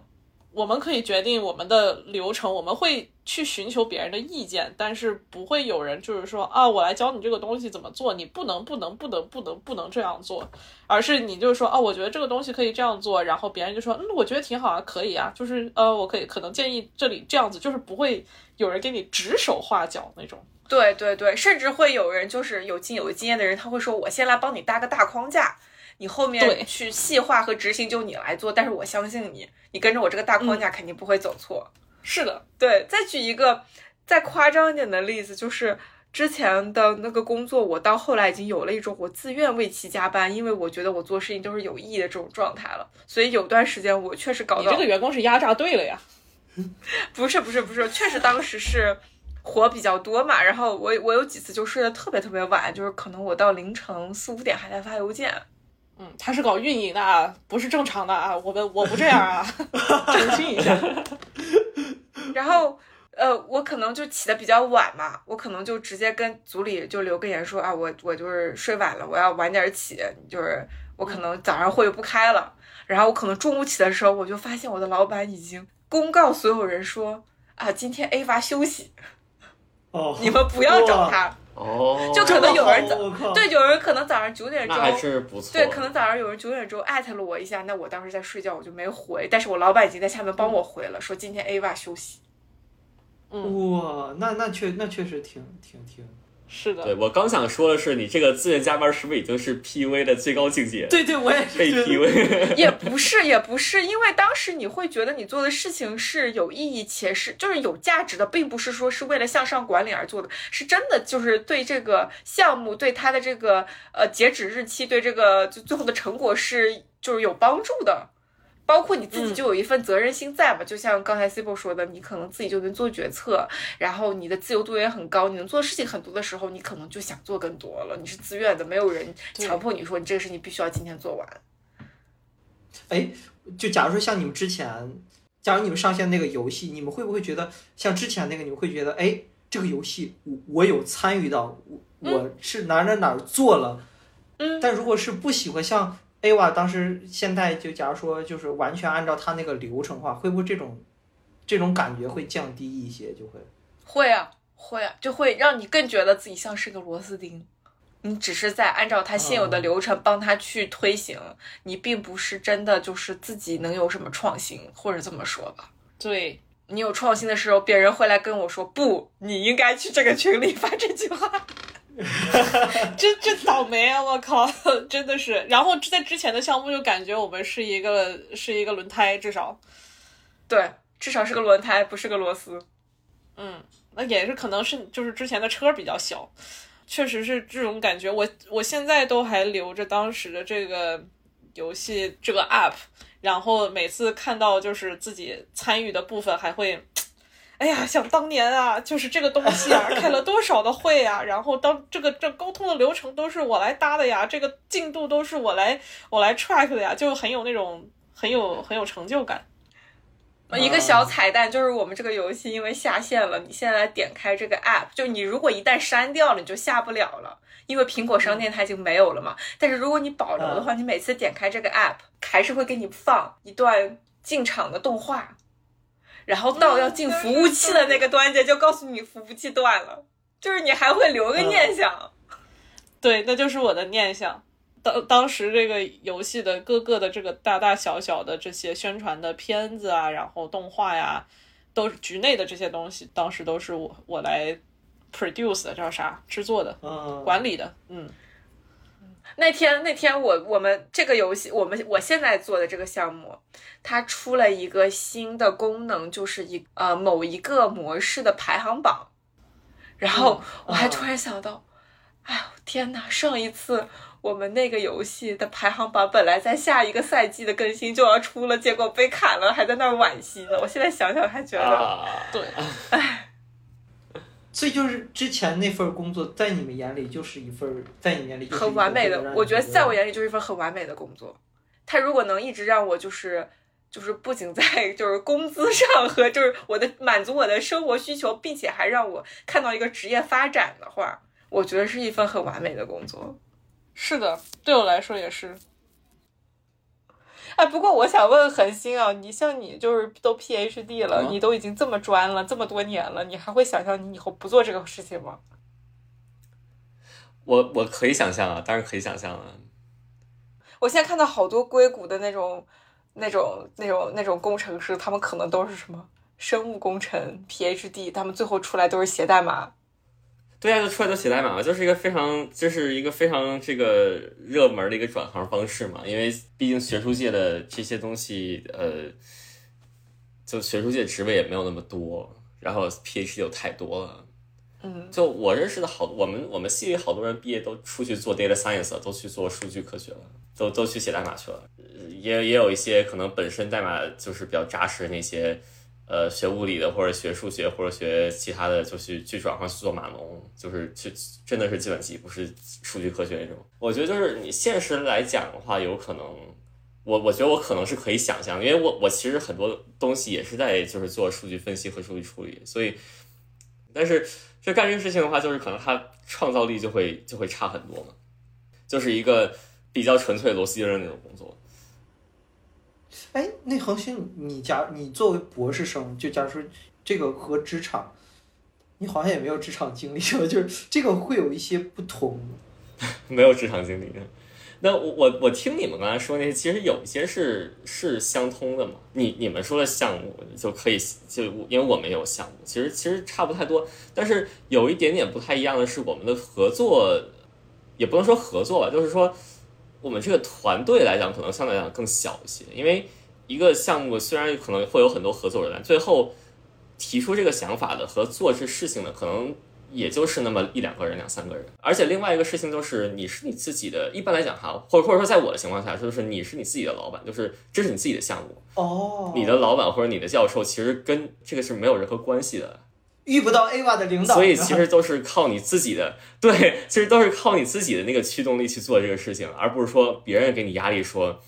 我们可以决定我们的流程，我们会去寻求别人的意见，但是不会有人就是说啊，我来教你这个东西怎么做，你不能不能不能不能不能这样做，而是你就是说啊，我觉得这个东西可以这样做，然后别人就说嗯，我觉得挺好啊，可以啊，就是呃，我可以可能建议这里这样子，就是不会有人给你指手画脚那种。对对对，甚至会有人就是有经有经验的人，他会说：“我先来帮你搭个大框架，你后面去细化和执行就你来做。”但是我相信你，你跟着我这个大框架肯定不会走错。是的，对。再举一个再夸张一点的例子，就是之前的那个工作，我到后来已经有了一种我自愿为其加班，因为我觉得我做事情都是有意义的这种状态了。所以有段时间我确实搞到你这个员工是压榨对了呀？不是不是不是，确实当时是。活比较多嘛，然后我我有几次就睡得特别特别晚，就是可能我到凌晨四五点还在发邮件。嗯，他是搞运营的啊，不是正常的啊，我们我不这样啊，澄清一下。然后呃，我可能就起的比较晚嘛，我可能就直接跟组里就留个言说啊，我我就是睡晚了，我要晚点起，就是我可能早上会不开了，然后我可能中午起的时候，我就发现我的老板已经公告所有人说啊，今天 A 发休息，哦，你们不要找他。哦，就可能有人早 对，有人可能早上九点钟那，还是不错。对，可能早上有人九点钟艾特了我一下，那我当时在睡觉，我就没回，但是我老板已经在下面帮我回了，说今天 A 娃休息。哇，那那确那确实挺挺挺，是的，对我刚想说的是，你这个自愿加班是不是已经是 PUA 的最高境界？对对，我也是被 PUA。也不是，也不是，因为当时你会觉得你做的事情是有意义且是就是有价值的，并不是说是为了向上管理而做的，是真的就是对这个项目、对它的这个呃截止日期、对这个就最后的成果是就是有帮助的。包括你自己嗯。就有一份责任心在嘛，就像刚才 Cibo 说的，你可能自己就能做决策，然后你的自由度也很高，你能做的事情很多的时候，你可能就想做更多了，你是自愿的，没有人强迫你说你这个事情必须要今天做完。哎，就假如说像你们之前，假如你们上线那个游戏，你们会不会觉得像之前那个，你们会觉得哎，这个游戏我我有参与到，我我是哪哪哪儿做了，嗯。但如果是不喜欢像当时现在就假如说就是完全按照他那个流程化，会不会这种这种感觉会降低一些？就会会啊，会啊，就会让你更觉得自己像是个螺丝钉。你只是在按照它现有的流程帮他去推行，你并不是真的就是自己能有什么创新，或者这么说吧。对，你有创新的时候，别人会来跟我说不，你应该去这个群里发这句话。这这倒霉啊！我靠，真的是。然后在之前的项目就感觉我们是一个是一个轮胎，至少，对，至少是个轮胎，不是个螺丝。嗯，那也是可能是就是之前的车比较小，确实是这种感觉。我我现在都还留着当时的这个游戏这个 app，然后每次看到就是自己参与的部分，还会。哎呀，想当年啊，就是这个东西啊，开了多少的会啊，然后当这个这沟通的流程都是我来搭的呀，这个进度都是我来我来 track 的呀，就很有那种很有很有成就感。一个小彩蛋就是我们这个游戏因为下线了，你现在点开这个 app，就你如果一旦删掉了，你就下不了了，因为苹果商店它已经没有了嘛。但是如果你保留的话，你每次点开这个 app，还是会给你放一段进场的动画，然后到要进服务器的那个端节就告诉你服务器断了，就是你还会留个念想。对，那就是我的念想。当当时这个游戏的各个的这个大大小小的这些宣传的片子啊，然后动画呀，都是局内的这些东西，当时都是我我来 produce 的，叫啥制作的、嗯，管理的，嗯那天那天我我们这个游戏，我们我现在做的这个项目，它出了一个新的功能，就是一呃某一个模式的排行榜。然后我还突然想到，哎呦天哪！上一次我们那个游戏的排行榜本来在下一个赛季的更新就要出了，结果被砍了，还在那儿惋惜呢。我现在想想还觉得，啊，对，所以就是之前那份工作，在你们眼里就是一份，在你眼里就是很完美的我觉得在我，眼里就是一份很完美的工作。他如果能一直让我就是就是不仅在 就是工资上和就是我的满足我的生活需求，并且还让我看到一个职业发展的话，我觉得是一份很完美的工作。是的，对我来说也是。哎，不过我想问恒星啊，你像你就是都 PhD 了，嗯你都已经这么专了，这么多年了，你还会想象你以后不做这个事情吗？我我可以想象啊，当然可以想象啊。我现在看到好多硅谷的那种、那种、那种、那种工程师，他们可能都是什么生物工程 PhD，他们最后出来都是写代码。对呀、就出来就写代码嘛，就是一个非常，就是一个非常这个热门的一个转行方式嘛。因为毕竟学术界的这些东西，呃，就学术界职位也没有那么多，然后 PhD 又太多了。嗯，就我认识的好，我们我们系里好多人毕业都出去做 data science 了，都去做数据科学了，都都去写代码去了。呃也也有一些可能本身代码就是比较扎实的那些，呃，学物理的或者学数学或者学其他的，就去去转行去做码农，就是去真的是计算机，不是数据科学那种。我觉得就是你现实来讲的话，有可能我我觉得我可能是可以想象，因为我我其实很多东西也是在就是做数据分析和数据处理，所以，但是这干这个事情的话，就是可能它创造力就会就会差很多嘛，就是一个比较纯粹螺丝钉的那种工作。哎，那恒星，你假你作为博士生，就假如说这个和职场，你好像也没有职场经历，吧？就是这个会有一些不同。没有职场经历。那我我我听你们刚才说那些，其实有一些是是相通的嘛。你你们说的项目就可以就因为我们有项目，其实其实差不太多。但是有一点点不太一样的是，我们的合作也不能说合作吧，就是说我们这个团队来讲，可能相对来讲更小一些。因为一个项目虽然可能会有很多合作人，最后提出这个想法的和做这事情的可能。也就是那么一两个人、两三个人，而且另外一个事情就是，你是你自己的。一般来讲哈，或者或者说在我的情况下，就是你是你自己的老板，就是这是你自己的项目哦。你的老板或者你的教授其实跟这个是没有任何关系的，遇不到 AVA 的领导，所以其实都是靠你自己的。对，其实都是靠你自己的那个驱动力去做这个事情，而不是说别人给你压力说，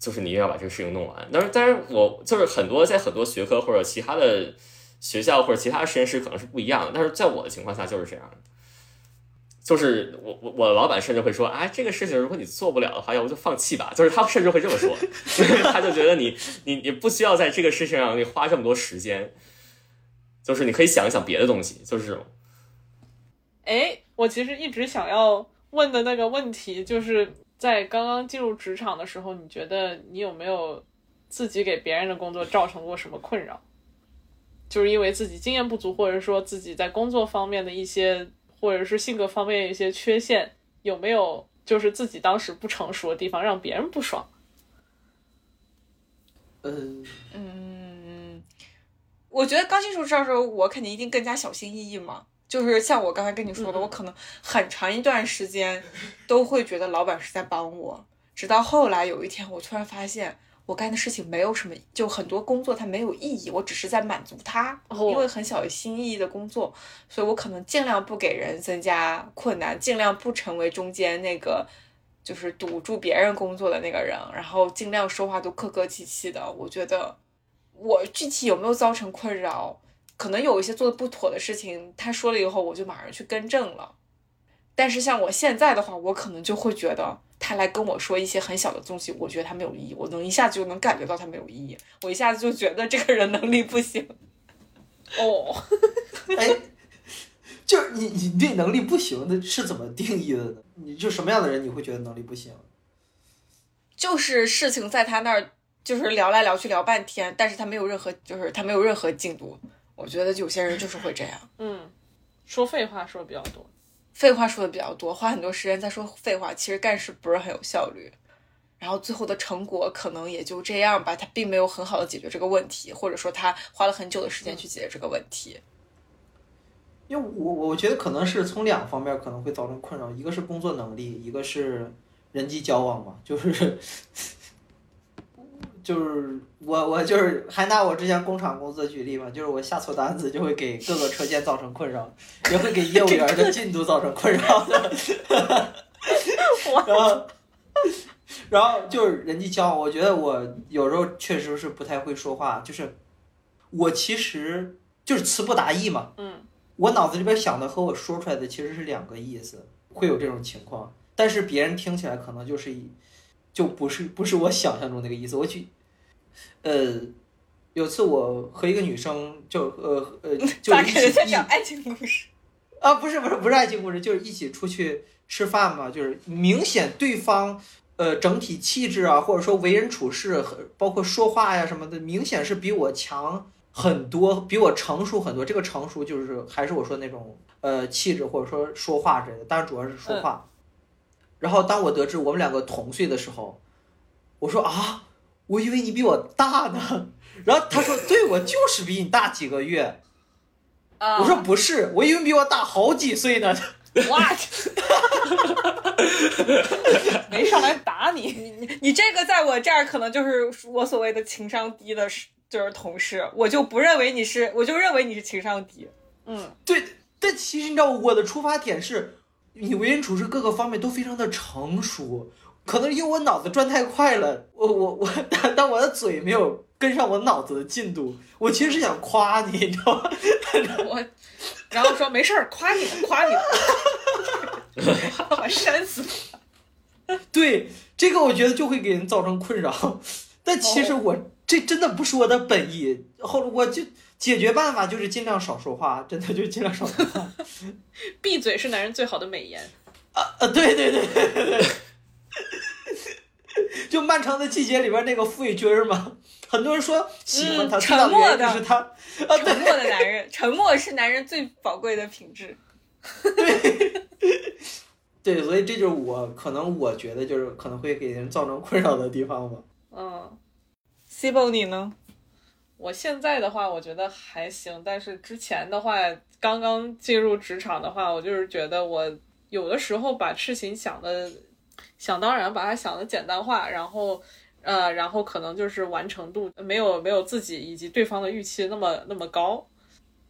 就是你一定要把这个事情弄完。但是，但是我就是很多在很多学科或者其他的。学校或者其他实验室可能是不一样的，但是在我的情况下就是这样，就是我我我的老板甚至会说，哎，这个事情如果你做不了的话，要不就放弃吧，就是他甚至会这么说，他就觉得你你你不需要在这个事情上你花这么多时间，就是你可以想一想别的东西，就是这种。哎，我其实一直想要问的那个问题，就是在刚刚进入职场的时候，你觉得你有没有自己给别人的工作造成过什么困扰？就是因为自己经验不足，或者说自己在工作方面的一些，或者是性格方面一些缺陷，有没有就是自己当时不成熟的地方，让别人不爽？嗯嗯，我觉得刚进入这儿时候，我肯定一定更加小心翼翼嘛。就是像我刚才跟你说的，我可能很长一段时间都会觉得老板是在帮我，直到后来有一天，我突然发现。我干的事情没有什么，就很多工作它没有意义，我只是在满足他，因为很小心翼翼的工作，所以我可能尽量不给人增加困难，尽量不成为中间那个就是堵住别人工作的那个人，然后尽量说话都客客气气的。我觉得我具体有没有造成困扰，可能有一些做的不妥的事情，他说了以后，我就马上去更正了。但是像我现在的话，我可能就会觉得。他来跟我说一些很小的东西，我觉得他没有意义，我能一下子就能感觉到他没有意义，我一下子就觉得这个人能力不行。哦，哎，就是你你对能力不行的是怎么定义的呢？你就什么样的人你会觉得能力不行？就是事情在他那儿，就是聊来聊去聊半天，但是他没有任何，就是他没有任何进度。我觉得有些人就是会这样，嗯，说废话说的比较多。废话说的比较多，花很多时间在说废话，其实干事不是很有效率，然后最后的成果可能也就这样吧，他并没有很好的解决这个问题，或者说他花了很久的时间去解决这个问题。因为我我觉得可能是从两方面可能会造成困扰，一个是工作能力，一个是人际交往嘛，就是。就是我我就是还拿我之前工厂工作举例嘛，就是我下错单子就会给各个车间造成困扰，也会给业务员的进度造成困扰。然后，然后就是人际交往，我觉得我有时候确实是不太会说话，就是我其实就是词不达意嘛。嗯。我脑子里边想的和我说出来的其实是两个意思，会有这种情况，但是别人听起来可能就是一就不是不是我想象中那个意思。我举。呃，有次我和一个女生就呃呃，就一起在讲爱情故事 啊，不是不是不是爱情故事，就是一起出去吃饭嘛，就是明显对方呃整体气质啊，或者说为人处事，包括说话呀什么的，明显是比我强很多，比我成熟很多。这个成熟就是还是我说那种呃气质或者说说话之类的，当然主要是说话。然后当我得知我们两个同岁的时候，我说啊。我以为你比我大呢，然后他说：“对，我就是比你大几个月。”我说：“不是，我以为比我大好几岁呢。” What？没上来打你，你你你这个在我这儿可能就是我所谓的情商低的，就是同事，我就不认为你是，我就认为你是情商低。嗯，对，但其实你知道我的出发点是，你为人处事各个方面都非常的成熟。可能因为我脑子转太快了，我我我，但我的嘴没有跟上我脑子的进度。我其实是想夸你，你知道吗？我，然后说没事儿，夸你，夸你，把扇死你。对，这个我觉得就会给人造成困扰。但其实我这真的不是我的本意。后我就解决办法就是尽量少说话，真的就尽量少说话。闭嘴是男人最好的美颜。啊 啊，对对对对对。就漫长的季节里边那个傅卫军嘛，很多人说喜欢他，沉默的是他，啊，沉默的男人，沉默是男人最宝贵的品质。对，对，所以这就是我可能我觉得就是可能会给人造成困扰的地方吧。嗯 c i b o 你呢？我现在的话，我觉得还行，但是之前的话，刚刚进入职场的话，我就是觉得我有的时候把事情想的。想当然把它想的简单化，然后，呃，然后可能就是完成度没有没有自己以及对方的预期那么那么高，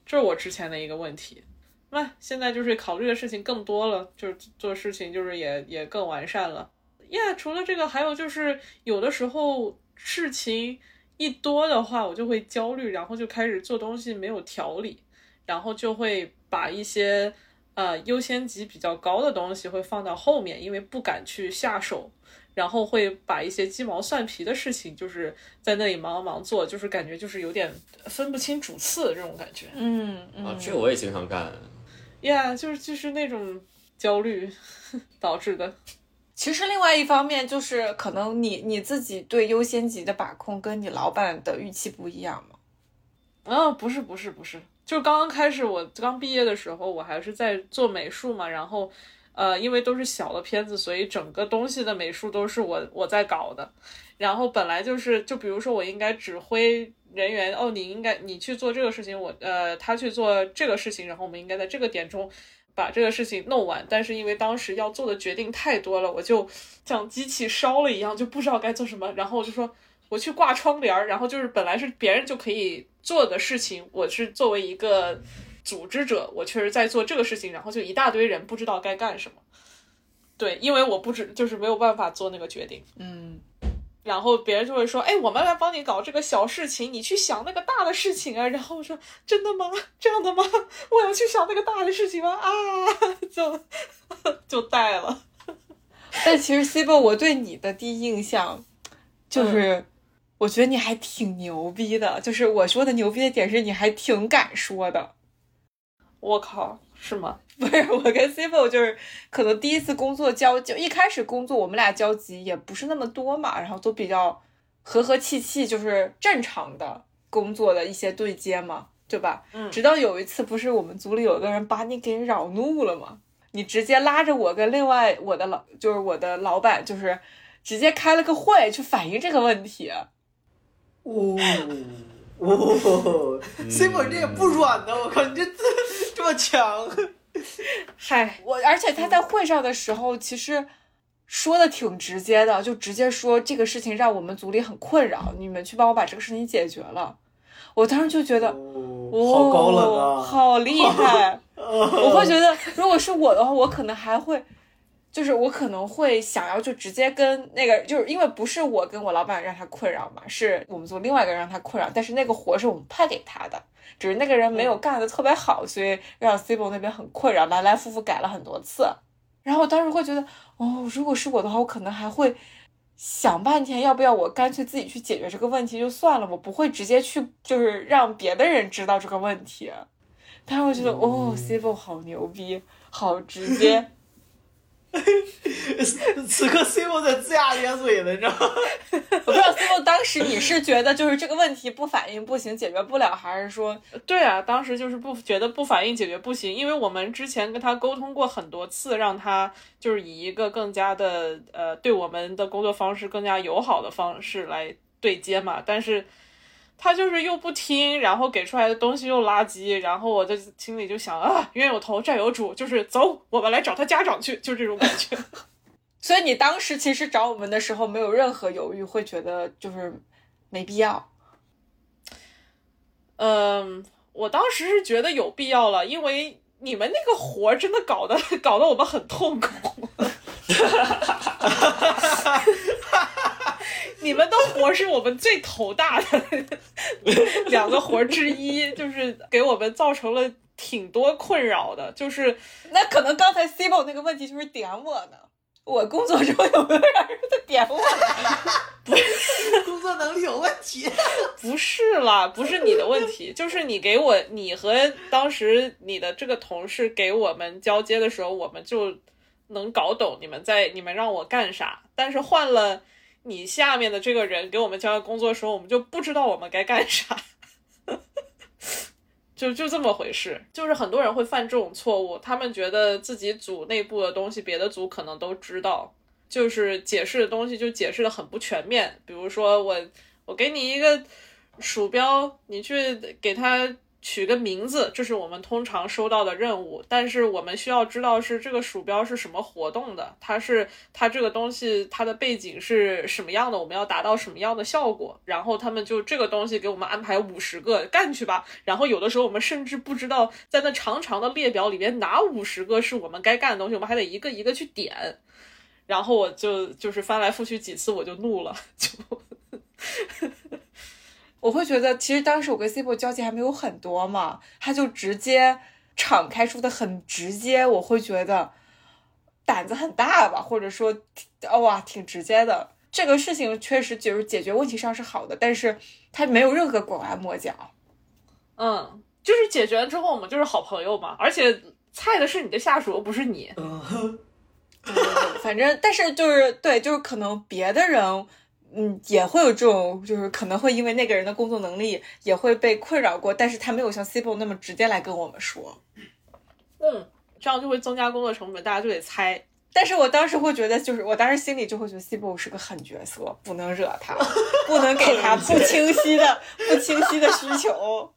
这是我之前的一个问题。那现在就是考虑的事情更多了，就是做事情就是也也更完善了。呀，除了这个，还有就是有的时候事情一多的话，我就会焦虑，然后就开始做东西没有条理，然后就会把一些。呃，优先级比较高的东西会放到后面，因为不敢去下手，然后会把一些鸡毛蒜皮的事情，就是在那里忙忙做，就是感觉就是有点分不清主次这种感觉。嗯啊，这我也经常干。呀，就是就是那种焦虑 导致的。其实另外一方面就是，可能你你自己对优先级的把控跟你老板的预期不一样嘛？啊，不是不是不是。就刚刚开始，我刚毕业的时候，我还是在做美术嘛，然后，呃，因为都是小的片子，所以整个东西的美术都是我我在搞的。然后本来就是，就比如说我应该指挥人员，哦，你应该你去做这个事情，我呃他去做这个事情，然后我们应该在这个点中把这个事情弄完。但是因为当时要做的决定太多了，我就像机器烧了一样，就不知道该做什么。然后我就说我去挂窗帘儿，然后就是本来是别人就可以。做的事情，我是作为一个组织者，我确实在做这个事情，然后就一大堆人不知道该干什么。对，因为我不知就是没有办法做那个决定。嗯，然后别人就会说：“哎，我们来帮你搞这个小事情，你去想那个大的事情啊。”然后我说：“真的吗？这样的吗？我要去想那个大的事情吗？”啊，就就带了。但其实 c i b 我对你的第一印象就是。我觉得你还挺牛逼的，就是我说的牛逼的点是你还挺敢说的。我靠，是吗？不是，我跟 c i b o 就是可能第一次工作交就一开始工作我们俩交集也不是那么多嘛，然后都比较和和气气，就是正常的工作的一些对接嘛，对吧？嗯。直到有一次，不是我们组里有个人把你给扰怒了吗？你直接拉着我跟另外我的老就是我的老板，就是直接开了个会去反映这个问题。哦哦，C 波这也不软呢，我靠，你这这么强！嗨，我而且他在会上的时候，其实说的挺直接的，就直接说这个事情让我们组里很困扰，你们去帮我把这个事情解决了。我当时就觉得，哦，好高冷啊，好厉害！我会觉得，如果是我的话，我可能还会。就是我可能会想要就直接跟那个，就是因为不是我跟我老板让他困扰嘛，是我们做另外一个人让他困扰，但是那个活是我们派给他的，只是那个人没有干的特别好，所以让 c i b o 那边很困扰，来来复复改了很多次。然后我当时会觉得，哦，如果是我的话，我可能还会想半天，要不要我干脆自己去解决这个问题就算了，我不会直接去就是让别的人知道这个问题。但是我觉得，哦 c i b o 好牛逼，好直接。此刻 C 罗在龇牙咧嘴的，你知道吗？我不知道罗当时你是觉得就是这个问题不反应不行，解决不了，还是说？对啊，当时就是不觉得不反应解决不行，因为我们之前跟他沟通过很多次，让他就是以一个更加的呃对我们的工作方式更加友好的方式来对接嘛，但是。他就是又不听，然后给出来的东西又垃圾，然后我的心里就想啊，冤有头债有主，就是走，我们来找他家长去，就这种感觉。所以你当时其实找我们的时候没有任何犹豫，会觉得就是没必要。嗯，我当时是觉得有必要了，因为你们那个活真的搞得搞得我们很痛苦。你们的活是我们最头大的两个活之一，就是给我们造成了挺多困扰的。就是那可能刚才 Cibo 那个问题就是点我呢，我工作中有没有让人在点我？不是工作能力有问题。不是啦，不是你的问题，就是你给我，你和当时你的这个同事给我们交接的时候，我们就能搞懂你们在你们让我干啥。但是换了你下面的这个人给我们交接工作的时候，我们就不知道我们该干啥。就就这么回事，就是很多人会犯这种错误，他们觉得自己组内部的东西，别的组可能都知道，就是解释的东西就解释的很不全面。比如说我我给你一个鼠标，你去给它取个名字，这是我们通常收到的任务。但是我们需要知道是这个鼠标是什么活动的，它是它这个东西它的背景是什么样的，我们要达到什么样的效果。然后他们就这个东西给我们安排五十个干去吧。然后有的时候我们甚至不知道在那长长的列表里面哪五十个是我们该干的东西，我们还得一个一个去点。然后我就就是翻来覆去几次，我就怒了，就。我会觉得，其实当时我跟 Cibo 交集还没有很多嘛，他就直接敞开说的很直接，我会觉得胆子很大吧，或者说哇挺直接的。这个事情确实就是解决问题上是好的，但是他没有任何拐弯抹角。嗯，就是解决了之后，我们就是好朋友嘛。而且菜的是你的下属，又不是你。嗯，反正但是就是对，就是可能别的人。嗯，也会有这种，就是可能会因为那个人的工作能力也会被困扰过，但是他没有像 Cibo 那么直接来跟我们说。嗯，这样就会增加工作成本，大家就得猜。但是我当时会觉得，就是我当时心里就会觉得 Cibo 是个狠角色，不能惹他，不能给他不清晰的、不清晰的需求。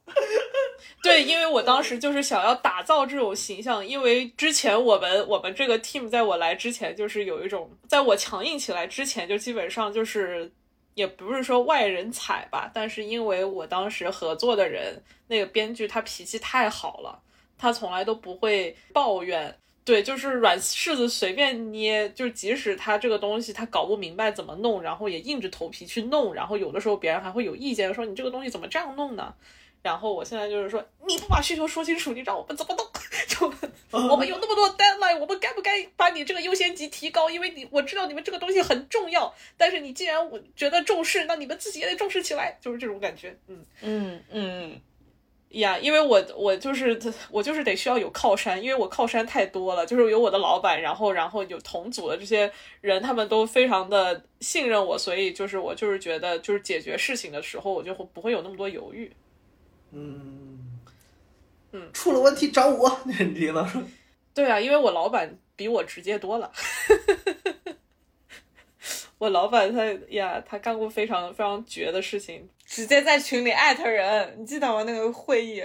对，因为我当时就是想要打造这种形象，因为之前我们我们这个 team 在我来之前，就是有一种在我强硬起来之前，就基本上就是也不是说外人踩吧，但是因为我当时合作的人那个编剧他脾气太好了，他从来都不会抱怨，对，就是软柿子随便捏，就即使他这个东西他搞不明白怎么弄，然后也硬着头皮去弄，然后有的时候别人还会有意见，说你这个东西怎么这样弄呢？然后我现在就是说，你不把需求说清楚，你让我们怎么弄？就我们有那么多 deadline，我们该不该把你这个优先级提高？因为你我知道你们这个东西很重要，但是你既然我觉得重视，那你们自己也得重视起来，就是这种感觉。嗯嗯嗯，呀，因为我我就是我就是得需要有靠山，因为我靠山太多了，就是有我的老板，然后然后有同组的这些人，他们都非常的信任我，所以就是我就是觉得就是解决事情的时候，我就会不会有那么多犹豫。嗯，嗯，出了问题找我，领导说。对啊，因为我老板比我直接多了。我老板他呀，他干过非常非常绝的事情，直接在群里艾特人，你记得吗？那个会议，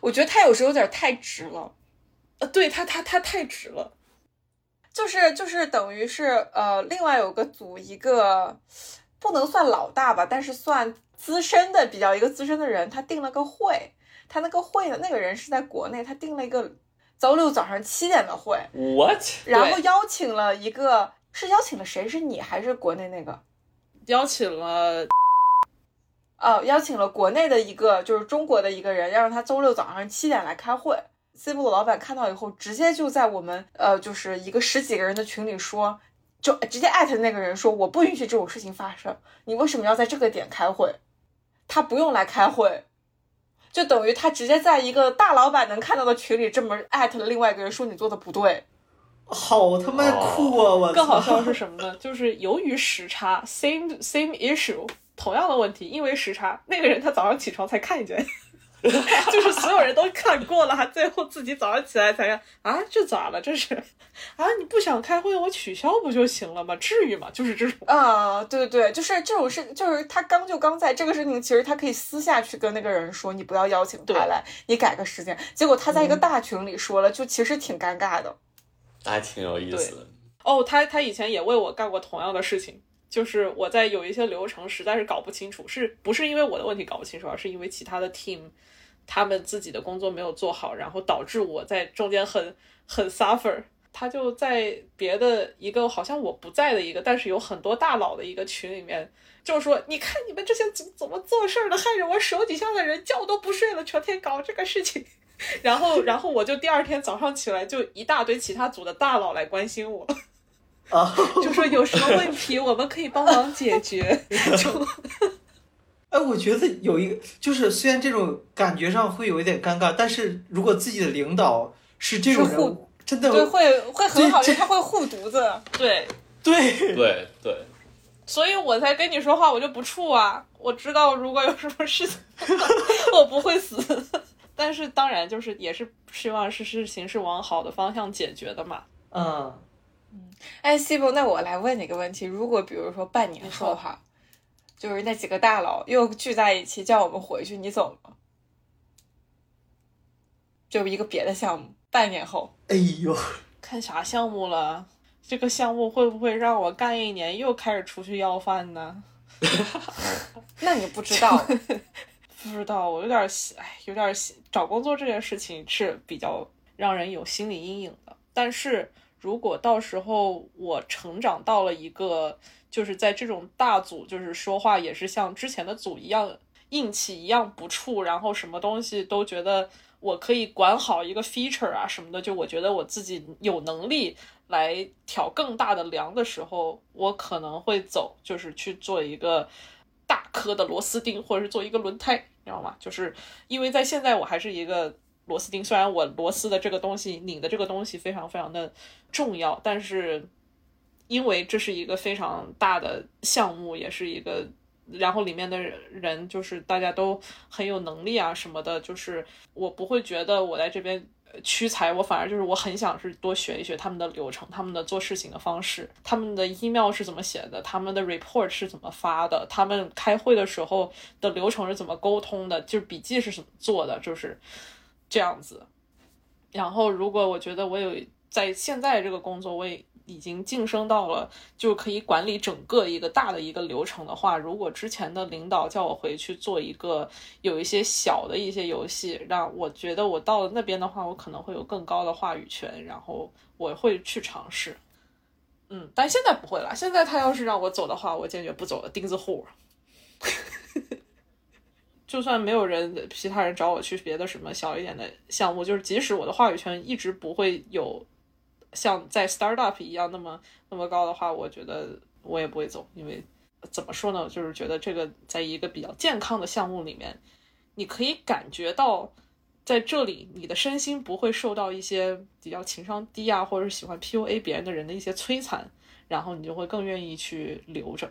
我觉得他有时候有点太直了。呃，对他，他他太直了，就是就是等于是呃，另外有个组一个不能算老大吧，但是算。资深的比较一个资深的人，他定了个会，他那个会呢，那个人是在国内，他定了一个周六早上七点的会，what？然后邀请了一个，是邀请了谁？是你还是国内那个？邀请了，哦，邀请了国内的一个，就是中国的一个人，要让他周六早上七点来开会。C 部的老板看到以后，直接就在我们呃，就是一个十几个人的群里说，就直接艾特那个人说，我不允许这种事情发生，你为什么要在这个点开会？他不用来开会，就等于他直接在一个大老板能看到的群里这么艾特了另外一个人，说你做的不对，好他妈酷啊！我更好笑是什么呢？就是由于时差，same same issue，同样的问题，因为时差，那个人他早上起床才看见。就是所有人都看过了，还最后自己早上起来才看啊，这咋了？这是 啊，你不想开会，我取消不就行了吗？至于吗？就是这种 啊，对对对，就是这种事，就是他刚就刚在这个事情，其实他可以私下去跟那个人说，你不要邀请他来，你改个时间。结果他在一个大群里说了，就其实挺尴尬的，还挺有意思的。哦，他他以前也为我干过同样的事情，就是我在有一些流程实在是搞不清楚，是不是因为我的问题搞不清楚，而是因为其他的 team。他们自己的工作没有做好，然后导致我在中间很很 suffer。他就在别的一个好像我不在的一个，但是有很多大佬的一个群里面，就说你看你们这些组怎么做事儿的，害着我手底下的人觉都不睡了，成天搞这个事情。然后，然后我就第二天早上起来，就一大堆其他组的大佬来关心我，就说有什么问题我们可以帮忙解决。就，哎，我觉得有一个，就是虽然这种感觉上会有一点尴尬，但是如果自己的领导是这种人，真的对会会很好，因为他会护犊子。对对对对，所以我才跟你说话，我就不怵啊。我知道如果有什么事情，我不会死。但是当然，就是也是希望是事情是往好的方向解决的嘛。嗯嗯，哎，西伯，那我来问你个问题：如果比如说半年后哈，就是那几个大佬又聚在一起叫我们回去，你走吗？就一个别的项目，半年后。哎呦，看啥项目了？这个项目会不会让我干一年又开始出去要饭呢？那你不知道。不知道，我有点哎，有点找工作这件事情是比较让人有心理阴影的。但是如果到时候我成长到了一个，就是在这种大组，就是说话也是像之前的组一样硬气一样不怵，然后什么东西都觉得我可以管好一个 feature 啊什么的，就我觉得我自己有能力来挑更大的梁的时候，我可能会走，就是去做一个大颗的螺丝钉，或者是做一个轮胎。你知道吗？就是因为在现在我还是一个螺丝钉，虽然我螺丝的这个东西拧的这个东西非常非常的重要，但是因为这是一个非常大的项目，也是一个，然后里面的人就是大家都很有能力啊什么的，就是我不会觉得我在这边。屈才，我反而就是我很想是多学一学他们的流程，他们的做事情的方式，他们的 email 是怎么写的，他们的 report 是怎么发的，他们开会的时候的流程是怎么沟通的，就是笔记是怎么做的，就是这样子。然后，如果我觉得我有在现在这个工作，我也。已经晋升到了，就可以管理整个一个大的一个流程的话，如果之前的领导叫我回去做一个有一些小的一些游戏，让我觉得我到了那边的话，我可能会有更高的话语权，然后我会去尝试。嗯，但现在不会了。现在他要是让我走的话，我坚决不走了，钉子户。就算没有人，其他人找我去别的什么小一点的项目，就是即使我的话语权一直不会有。像在 startup 一样那么那么高的话，我觉得我也不会走，因为怎么说呢，就是觉得这个在一个比较健康的项目里面，你可以感觉到在这里你的身心不会受到一些比较情商低啊，或者是喜欢 PUA 别人的人的一些摧残，然后你就会更愿意去留着。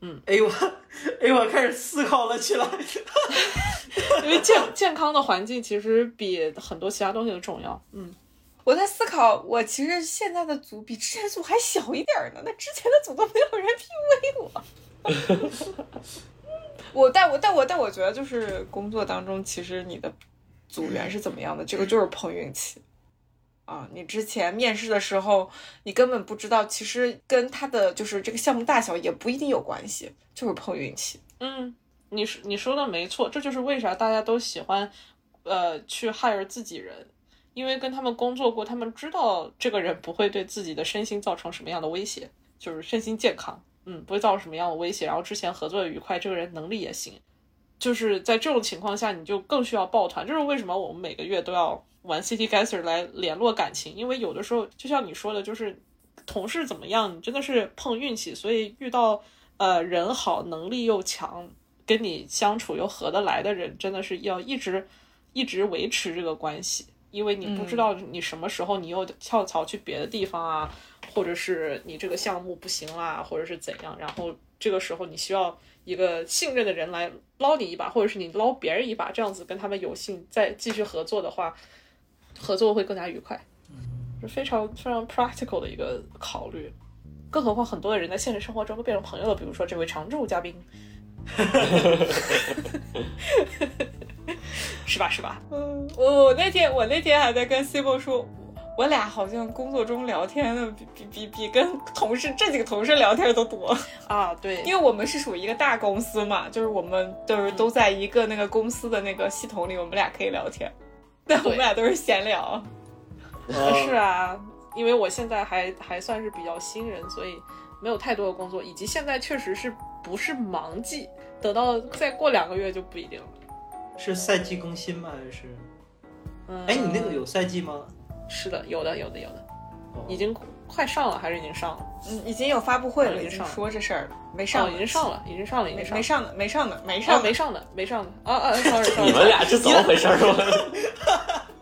嗯，哎呦，哎呦，我开始思考了起来，因为健健康的环境其实比很多其他东西都重要。嗯。我在思考，我其实现在的组比之前组还小一点呢。那之前的组都没有人 PUA 我。我但我但我但我觉得，就是工作当中，其实你的组员是怎么样的，这个就是碰运气啊。你之前面试的时候，你根本不知道，其实跟他的就是这个项目大小也不一定有关系，就是碰运气。嗯，你说你说的没错，这就是为啥大家都喜欢呃去 hire 自己人。因为跟他们工作过，他们知道这个人不会对自己的身心造成什么样的威胁，就是身心健康，嗯，不会造成什么样的威胁。然后之前合作愉快，这个人能力也行，就是在这种情况下，你就更需要抱团。这是为什么我们每个月都要玩 City Gaser 来联络感情，因为有的时候就像你说的，就是同事怎么样，你真的是碰运气。所以遇到呃人好、能力又强、跟你相处又合得来的人，真的是要一直一直维持这个关系。因为你不知道你什么时候你又跳槽去别的地方啊，或者是你这个项目不行啦，或者是怎样，然后这个时候你需要一个信任的人来捞你一把，或者是你捞别人一把，这样子跟他们有幸再继续合作的话，合作会更加愉快，是非常非常 practical 的一个考虑。更何况很多的人在现实生活中都变成朋友了，比如说这位常驻嘉宾。是吧是吧？嗯，我我那天我那天还在跟 C 波说，我俩好像工作中聊天的比比比比跟同事这几个同事聊天都多啊。对，因为我们是属于一个大公司嘛，就是我们都是都在一个那个公司的那个系统里，我们俩可以聊天，但我们俩都是闲聊。是啊，因为我现在还还算是比较新人，所以没有太多的工作，以及现在确实是不是忙季，等到再过两个月就不一定了。是赛季更新吗？还是？嗯，哎，你那个有赛季吗？是的，有的，有的，有的，哦。已经快上了，还是已经上了？嗯，已经有发布会了，已经哦已经。上了说这事儿了，没哦，上，已经上了，已经上了，已没上没上的，没上的，没哦，上呢，没上的，没上的。啊啊，sorry sorry，你们俩是怎么回事儿？我